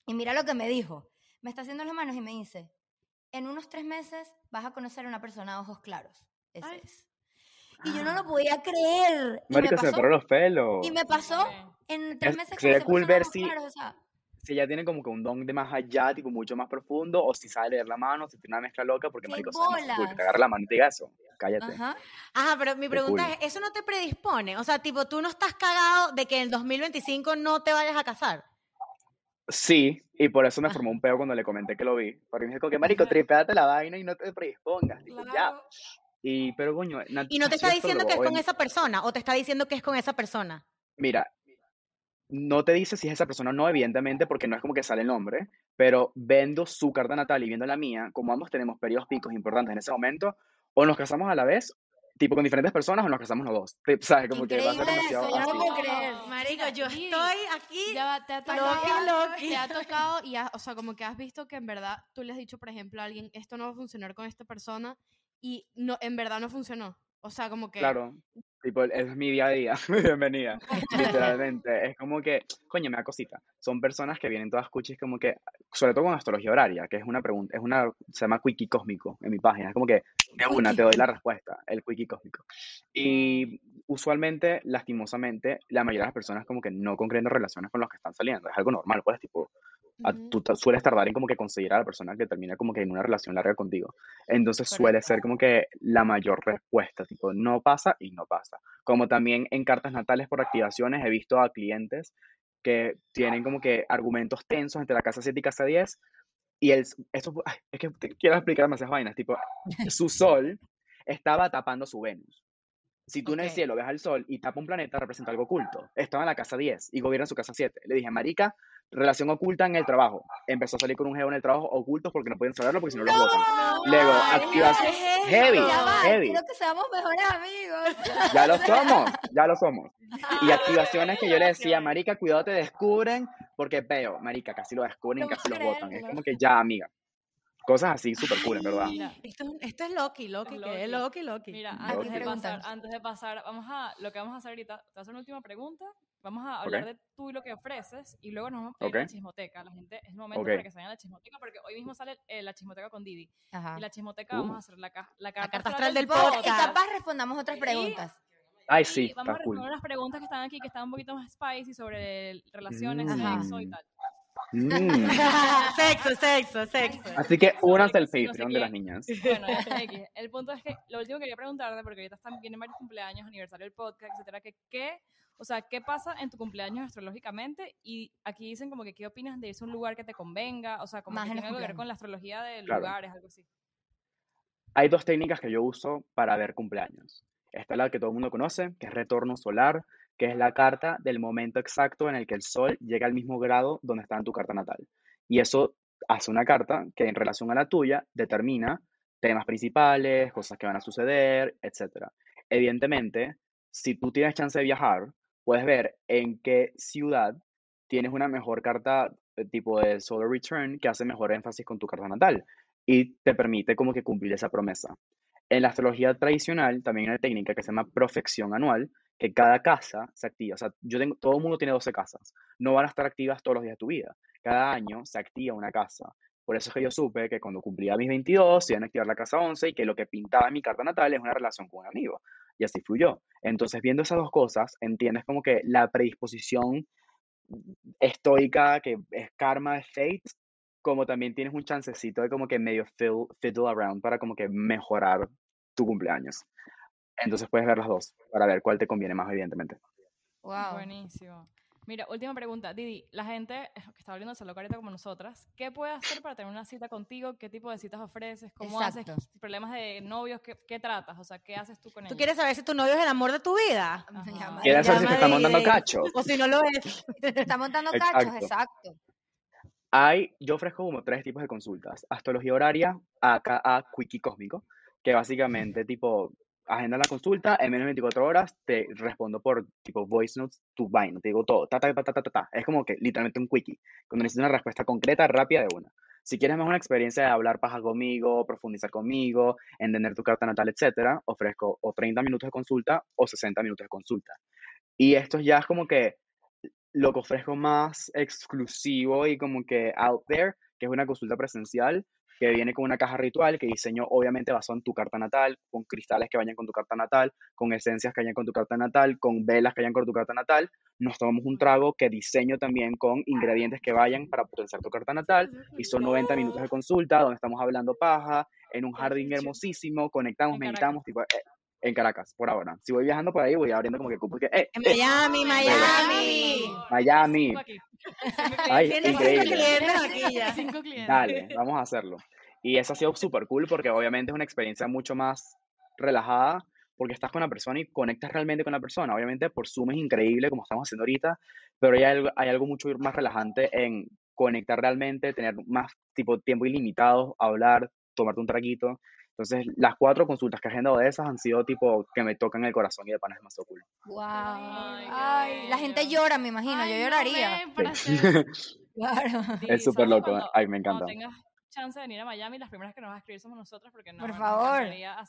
Speaker 5: Y mira lo que me dijo. Me está haciendo las manos y me dice, en unos tres meses vas a conocer a una persona de ojos claros. Ese
Speaker 3: Ay.
Speaker 5: es. Y yo no lo podía creer. Y me
Speaker 4: Marica, se me
Speaker 5: pasó.
Speaker 4: los pelos.
Speaker 5: Y me pasó en tres
Speaker 4: Es-
Speaker 5: meses
Speaker 4: sería cool ver si-
Speaker 5: claros, o sea,
Speaker 4: Si ella tiene como que un don de más allá, tipo mucho más profundo, o si sabe leer la mano, si tiene una mezcla loca, porque
Speaker 5: ¡Qué
Speaker 4: marico, se llama cool, que
Speaker 5: bolas!
Speaker 4: te agarre la mano y te diga eso. Cállate.
Speaker 5: ajá.
Speaker 1: Ajá, pero mi pregunta
Speaker 4: cool.
Speaker 1: es, ¿eso no te predispone? O sea, tipo, tú no estás cagado de que en el 2025 no te vayas a casar.
Speaker 4: Sí, y por eso me
Speaker 1: Ah.
Speaker 4: formó un peo cuando le comenté que lo vi. Porque me dijo, que marico, tripéate la vaina y no te predispongas. Digo, ya.
Speaker 3: Claro.
Speaker 4: Y, pero coño,
Speaker 1: Y no te está diciendo que es con esa persona, o te está diciendo que es con esa persona.
Speaker 4: Mira, no te dice si es esa persona o no, evidentemente, porque no es como que sale el nombre, pero viendo su carta natal y viendo la mía, como ambos tenemos periodos picos importantes en ese momento, o nos casamos a la vez, tipo con diferentes personas, o nos casamos los dos. ¿Sabes? Como que va a ser
Speaker 5: Increíble
Speaker 4: demasiado
Speaker 5: eso, yo no puedo creer.
Speaker 1: Marico, yo
Speaker 2: Didi,
Speaker 1: estoy aquí.
Speaker 2: Ya va, te ha
Speaker 1: Loki,
Speaker 2: tocado,
Speaker 1: Loki.
Speaker 2: te ha tocado y has- o sea, como que has visto que en verdad tú le has dicho, por ejemplo, a alguien, esto no va a funcionar con esta persona y no, en verdad no funcionó. O sea, como que
Speaker 4: Claro, tipo, es mi día a día, [LAUGHS] bienvenida, literalmente. Es como que, coño, me da cosita. Son personas que vienen todas cuchis como que, sobre todo con astrología horaria, que es una pregunta, es una, se llama quickie cósmico en mi página. Es como que, de una, te doy la respuesta, el quickie cósmico. Y usualmente, lastimosamente, la mayoría de las personas como que no concretan relaciones con los que están saliendo. Es algo normal, pues, tipo, tú sueles tardar en como que conseguir a la persona que termina como que en una relación larga contigo. Entonces suele ser como que la mayor respuesta, tipo, no pasa y no pasa. Como también en cartas natales por activaciones he visto a clientes que tienen como que argumentos tensos entre la casa 7 y casa 10 y el, eso, ay, es que quiero explicar demasiadas vainas, tipo, su sol estaba tapando su Venus. Si tú en el cielo ves al sol y tapa un planeta, representa algo oculto. Estaba en la casa 10 y gobierna su casa 7. Le dije, marica, relación oculta en el trabajo. Empezó a salir con un geo en el trabajo ocultos porque no pueden saberlo porque si no los votan. Luego,
Speaker 1: ¿qué es
Speaker 4: heavy,
Speaker 5: va,
Speaker 4: heavy.
Speaker 5: quiero que seamos mejores amigos.
Speaker 4: Ya lo somos, ya lo somos. [LAUGHS] Y activaciones que yo le decía, marica, cuidado, te descubren, porque veo, marica, casi lo descubren, casi los votan. Es como que ya, amiga. Cosas así, súper cool, en verdad.
Speaker 3: Mira,
Speaker 1: Esto, es- esto es Loki, Loki,
Speaker 3: Es
Speaker 1: que es
Speaker 3: Loki.
Speaker 1: Loki, Loki.
Speaker 3: Mira,
Speaker 5: Loki.
Speaker 3: antes de pasar, antes de pasar, vamos a, lo que vamos a hacer ahorita, te voy a hacer una última pregunta, vamos a hablar
Speaker 4: Ok.
Speaker 3: de tú y lo que ofreces, y luego nos vamos a ir a la chismoteca, la gente, es el momento
Speaker 4: Ok.
Speaker 3: para que se vayan a la chismoteca, porque hoy mismo sale eh, la chismoteca con Didi,
Speaker 5: Ajá.
Speaker 3: y la chismoteca
Speaker 4: Uh.
Speaker 3: vamos a hacer la, ca- la carta,
Speaker 1: carta
Speaker 3: astral
Speaker 1: astral del
Speaker 5: Bueno, y
Speaker 1: podcast.
Speaker 5: capaz respondamos otras
Speaker 3: Y-
Speaker 5: preguntas.
Speaker 4: Ay,
Speaker 3: y
Speaker 4: sí,
Speaker 3: vamos a
Speaker 4: está cool.
Speaker 3: responder unas preguntas que están aquí, que están un poquito más spicy sobre el- relaciones,
Speaker 5: Ajá.
Speaker 3: sexo y tal.
Speaker 4: Mm. [LAUGHS]
Speaker 1: sexo, sexo, sexo.
Speaker 4: Así que únanse al Patreon de las niñas. [LAUGHS]
Speaker 3: Bueno, ya, X. el punto es que lo último que quería preguntarte, porque ahorita están, vienen varios cumpleaños, aniversario del podcast, etcétera, que qué, o sea, qué pasa en tu cumpleaños astrológicamente y aquí dicen como que qué opinas de irse a un lugar que te convenga, o sea, como
Speaker 5: Más
Speaker 3: que que ver con la astrología de
Speaker 4: Claro.
Speaker 3: lugares, algo así.
Speaker 4: Hay dos técnicas que yo uso para ver cumpleaños. Esta es la que todo el mundo conoce, que es retorno solar, que es la carta del momento exacto en el que el sol llega al mismo grado donde está en tu carta natal. Y eso hace una carta que en relación a la tuya determina temas principales, cosas que van a suceder, etc. Evidentemente, si tú tienes chance de viajar, puedes ver en qué ciudad tienes una mejor carta eh, tipo de solar return que hace mejor énfasis con tu carta natal y te permite como que cumplir esa promesa. En la astrología tradicional también hay una técnica que se llama profección anual, que cada casa se activa. O sea, yo tengo, todo el mundo tiene 12 casas. No van a estar activas todos los días de tu vida. Cada año se activa una casa. Por eso es que yo supe que cuando cumplía mis 22 se iban a activar la casa 11 y que lo que pintaba en mi carta natal es una relación con un amigo. Y así fluyó. Entonces, viendo esas dos cosas, entiendes como que la predisposición estoica, que es karma, es fate, como también tienes un chancecito de como que medio fiddle around para como que mejorar tu cumpleaños. Entonces puedes ver las dos para ver cuál te conviene más, evidentemente.
Speaker 5: Wow.
Speaker 3: Buenísimo. Mira, última pregunta. Didi, la gente eh, que está abriéndose loca ahorita como nosotras, ¿qué puede hacer para tener una cita contigo? ¿Qué tipo de citas ofreces? ¿Cómo
Speaker 5: Exacto.
Speaker 3: haces? ¿Problemas de novios? ¿Qué, qué tratas? O sea, ¿qué haces tú con ellos?
Speaker 1: ¿Tú quieres saber si tu novio es el amor de tu vida?
Speaker 5: Llama-
Speaker 4: ¿Quieres saber si te está montando cacho?
Speaker 1: O si no lo es. [LAUGHS]
Speaker 5: Te está montando cachos,
Speaker 4: Exacto.
Speaker 5: exacto.
Speaker 4: Hay, yo ofrezco como tres tipos de consultas. Astrología horaria, aka Quickie Cósmico, que básicamente tipo, agenda la consulta, en menos de 24 horas te respondo por tipo voice notes, tu vaina, te digo todo, ta, ta, ta, ta, ta, ta. Es como que literalmente un quickie, cuando necesitas una respuesta concreta, rápida de una. Si quieres más una experiencia de hablar paja conmigo, profundizar conmigo, entender tu carta natal, etcétera, ofrezco o 30 minutos de consulta o 60 minutos de consulta. Y esto ya es como que lo que ofrezco más exclusivo y como que out there, que es una consulta presencial que viene con una caja ritual que diseño obviamente basado en tu carta natal, con cristales que vayan con tu carta natal, con esencias que vayan con tu carta natal, con velas que vayan con tu carta natal. Nos tomamos un trago que diseño también con ingredientes que vayan para potenciar tu carta natal y son 90 minutos de consulta donde estamos hablando paja, en un jardín hermosísimo, conectamos, meditamos, tipo, eh, en Caracas, por ahora. Si voy viajando por ahí, voy abriendo como que cupo que, eh,
Speaker 1: En
Speaker 4: eh,
Speaker 1: Miami, Miami.
Speaker 4: Miami.
Speaker 3: Cinco aquí.
Speaker 4: Ay,
Speaker 1: Tienes cinco
Speaker 4: increíble.
Speaker 1: clientes aquí ya.
Speaker 3: Cinco clientes.
Speaker 4: Dale, vamos a hacerlo. Y eso ha sido súper cool porque obviamente es una experiencia mucho más relajada porque estás con la persona y conectas realmente con la persona. Obviamente por Zoom es increíble como estamos haciendo ahorita, pero hay algo, hay algo mucho más relajante en conectar realmente, tener más tipo tiempo ilimitado, hablar, tomarte un traguito. Entonces, las cuatro consultas que he agendado de esas han sido tipo que me tocan el corazón y de pana es más cool.
Speaker 5: Wow.
Speaker 3: Ay,
Speaker 5: la gente llora, me imagino,
Speaker 2: Ay,
Speaker 5: yo lloraría.
Speaker 4: Sí. [LAUGHS]
Speaker 2: hacer-
Speaker 5: Claro.
Speaker 4: Es súper
Speaker 3: ¿sabes
Speaker 4: loco,
Speaker 3: cuando-
Speaker 4: ay, me
Speaker 3: Cuando
Speaker 4: encanta.
Speaker 3: tengas chance de venir a Miami, las primeras que nos vas a escribir somos nosotros porque no,
Speaker 5: Por favor.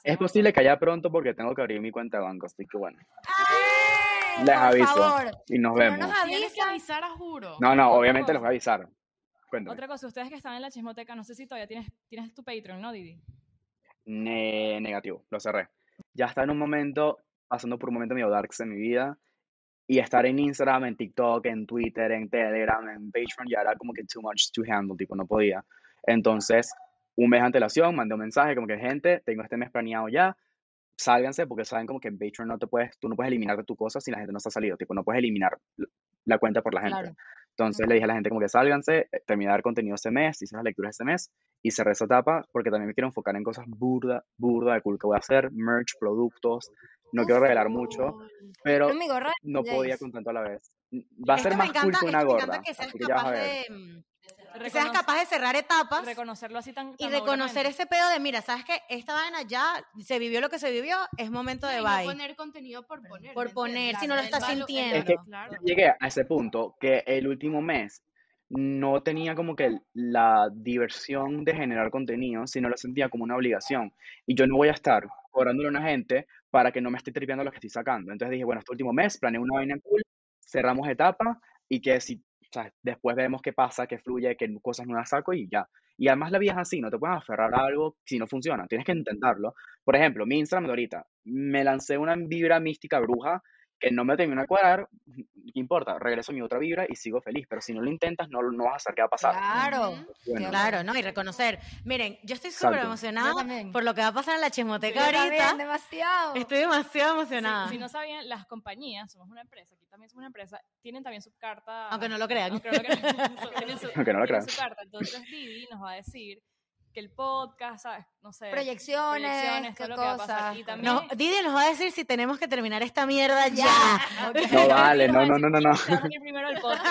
Speaker 4: Es posible que haya pronto porque tengo que abrir mi cuenta de banco, así que bueno.
Speaker 5: Ay,
Speaker 4: Les
Speaker 5: por
Speaker 4: aviso
Speaker 5: favor.
Speaker 4: y nos
Speaker 5: Si no
Speaker 4: vemos.
Speaker 5: nos
Speaker 2: Tienes que
Speaker 5: avisan,
Speaker 2: avisar a juro.
Speaker 4: No, no, obviamente les
Speaker 3: cosa.
Speaker 4: voy a avisar. Cuéntame.
Speaker 3: Otra cosa, ustedes que están en la chismoteca, no sé si todavía tienes, tienes tu Patreon, ¿no, Didi?
Speaker 4: Ne- negativo, lo cerré. Ya está en un momento, pasando por un momento medio darks en mi vida. Y estar en Instagram, en TikTok, en Twitter, en Telegram, en Patreon, ya era como que too much to handle, tipo, no podía. Entonces, un mes de antelación, mandé un mensaje como que, gente, tengo este mes planeado ya, sálganse, porque saben como que en Patreon no te puedes, tú no puedes eliminar tu cosa si la gente no está salido, tipo, no puedes eliminar la cuenta por la gente.
Speaker 5: Claro.
Speaker 4: Entonces le dije a la gente como que sálganse, eh, dar contenido ese mes, hice las lecturas ese mes y cerré esa etapa porque también me quiero enfocar en cosas burda, burda de cool que voy a hacer, merch, productos, no quiero revelar mucho, pero
Speaker 5: gorra
Speaker 4: no podía con tanto a la vez. Va a ser
Speaker 1: Esto
Speaker 4: más cool
Speaker 1: encanta,
Speaker 4: que una
Speaker 1: esto me encanta que seas
Speaker 4: que
Speaker 1: capaz de... Que seas capaz de cerrar etapas
Speaker 3: reconocerlo así tan
Speaker 1: y reconocer ese pedo de, mira, ¿sabes qué? Esta vaina ya se vivió lo que se vivió, es momento de
Speaker 2: Y no
Speaker 1: bye.
Speaker 2: poner contenido por poner.
Speaker 1: Por
Speaker 2: ¿me
Speaker 1: poner, si no lo estás sintiendo.
Speaker 4: Es que
Speaker 2: valor, claro.
Speaker 4: llegué a ese punto que el último mes no tenía como que la diversión de generar contenido, sino lo sentía como una obligación. Y yo no voy a estar cobrándole a una gente para que no me esté tripeando lo que estoy sacando. Entonces dije, bueno, este último mes planeé una vaina en cool, cerramos etapa y que si, sea, después vemos qué pasa, qué fluye, qué cosas nuevas saco y ya. Y además la vida es así, no te puedes aferrar a algo si no funciona, tienes que intentarlo. Por ejemplo, mi Instagram de ahorita, me lancé una vibra mística bruja que no me terminó de cuadrar, ¿qué importa? Regreso a mi otra vibra y sigo feliz, pero si no lo intentas, no, no vas a saber qué va a pasar.
Speaker 5: Claro.
Speaker 4: Bueno,
Speaker 1: Claro, ¿no? Y reconocer. Miren, yo estoy súper emocionada
Speaker 5: también.
Speaker 1: por lo que va a pasar en la chismoteca
Speaker 5: Yo también,
Speaker 1: ahorita.
Speaker 5: demasiado.
Speaker 1: Estoy demasiado
Speaker 3: Si,
Speaker 1: emocionada.
Speaker 3: si no sabían, las compañías, somos una empresa, aquí también somos una empresa, tienen también su carta.
Speaker 1: Aunque no lo crean.
Speaker 3: Aunque no lo crean. [LAUGHS]
Speaker 4: Aunque no lo crean.
Speaker 3: su carta. Entonces Didi nos va a decir que el podcast, ¿sabes? No sé.
Speaker 5: Proyecciones,
Speaker 3: proyecciones,
Speaker 5: qué
Speaker 3: todo lo que va a pasar.
Speaker 5: cosas.
Speaker 3: Y también.
Speaker 1: No, Didi nos va a decir si tenemos que terminar esta mierda ya.
Speaker 5: Ya. [LAUGHS] Ok.
Speaker 4: No vale, no, no, no, no, no.
Speaker 3: Primero el podcast.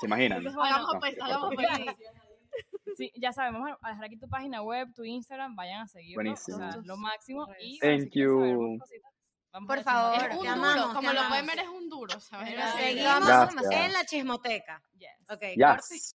Speaker 4: ¿Se imaginan?
Speaker 3: Entonces, bueno,
Speaker 4: No,
Speaker 2: pues,
Speaker 4: fuerte.
Speaker 2: pues.
Speaker 3: Sí, ya sabemos, a dejar aquí tu página web, tu Instagram, vayan a seguirlo.
Speaker 4: Buenísimo.
Speaker 3: O sea, lo máximo. Y
Speaker 4: Thank
Speaker 3: bueno, si
Speaker 4: you.
Speaker 3: cositas, vamos
Speaker 5: Por favor.
Speaker 2: Es un duro,
Speaker 1: amamos,
Speaker 2: como lo
Speaker 1: amamos.
Speaker 2: pueden ver, es un duro, ¿sabes?
Speaker 1: Seguimos
Speaker 5: Gracias.
Speaker 1: en la chismoteca.
Speaker 3: Yes.
Speaker 1: Ok,
Speaker 4: Yes.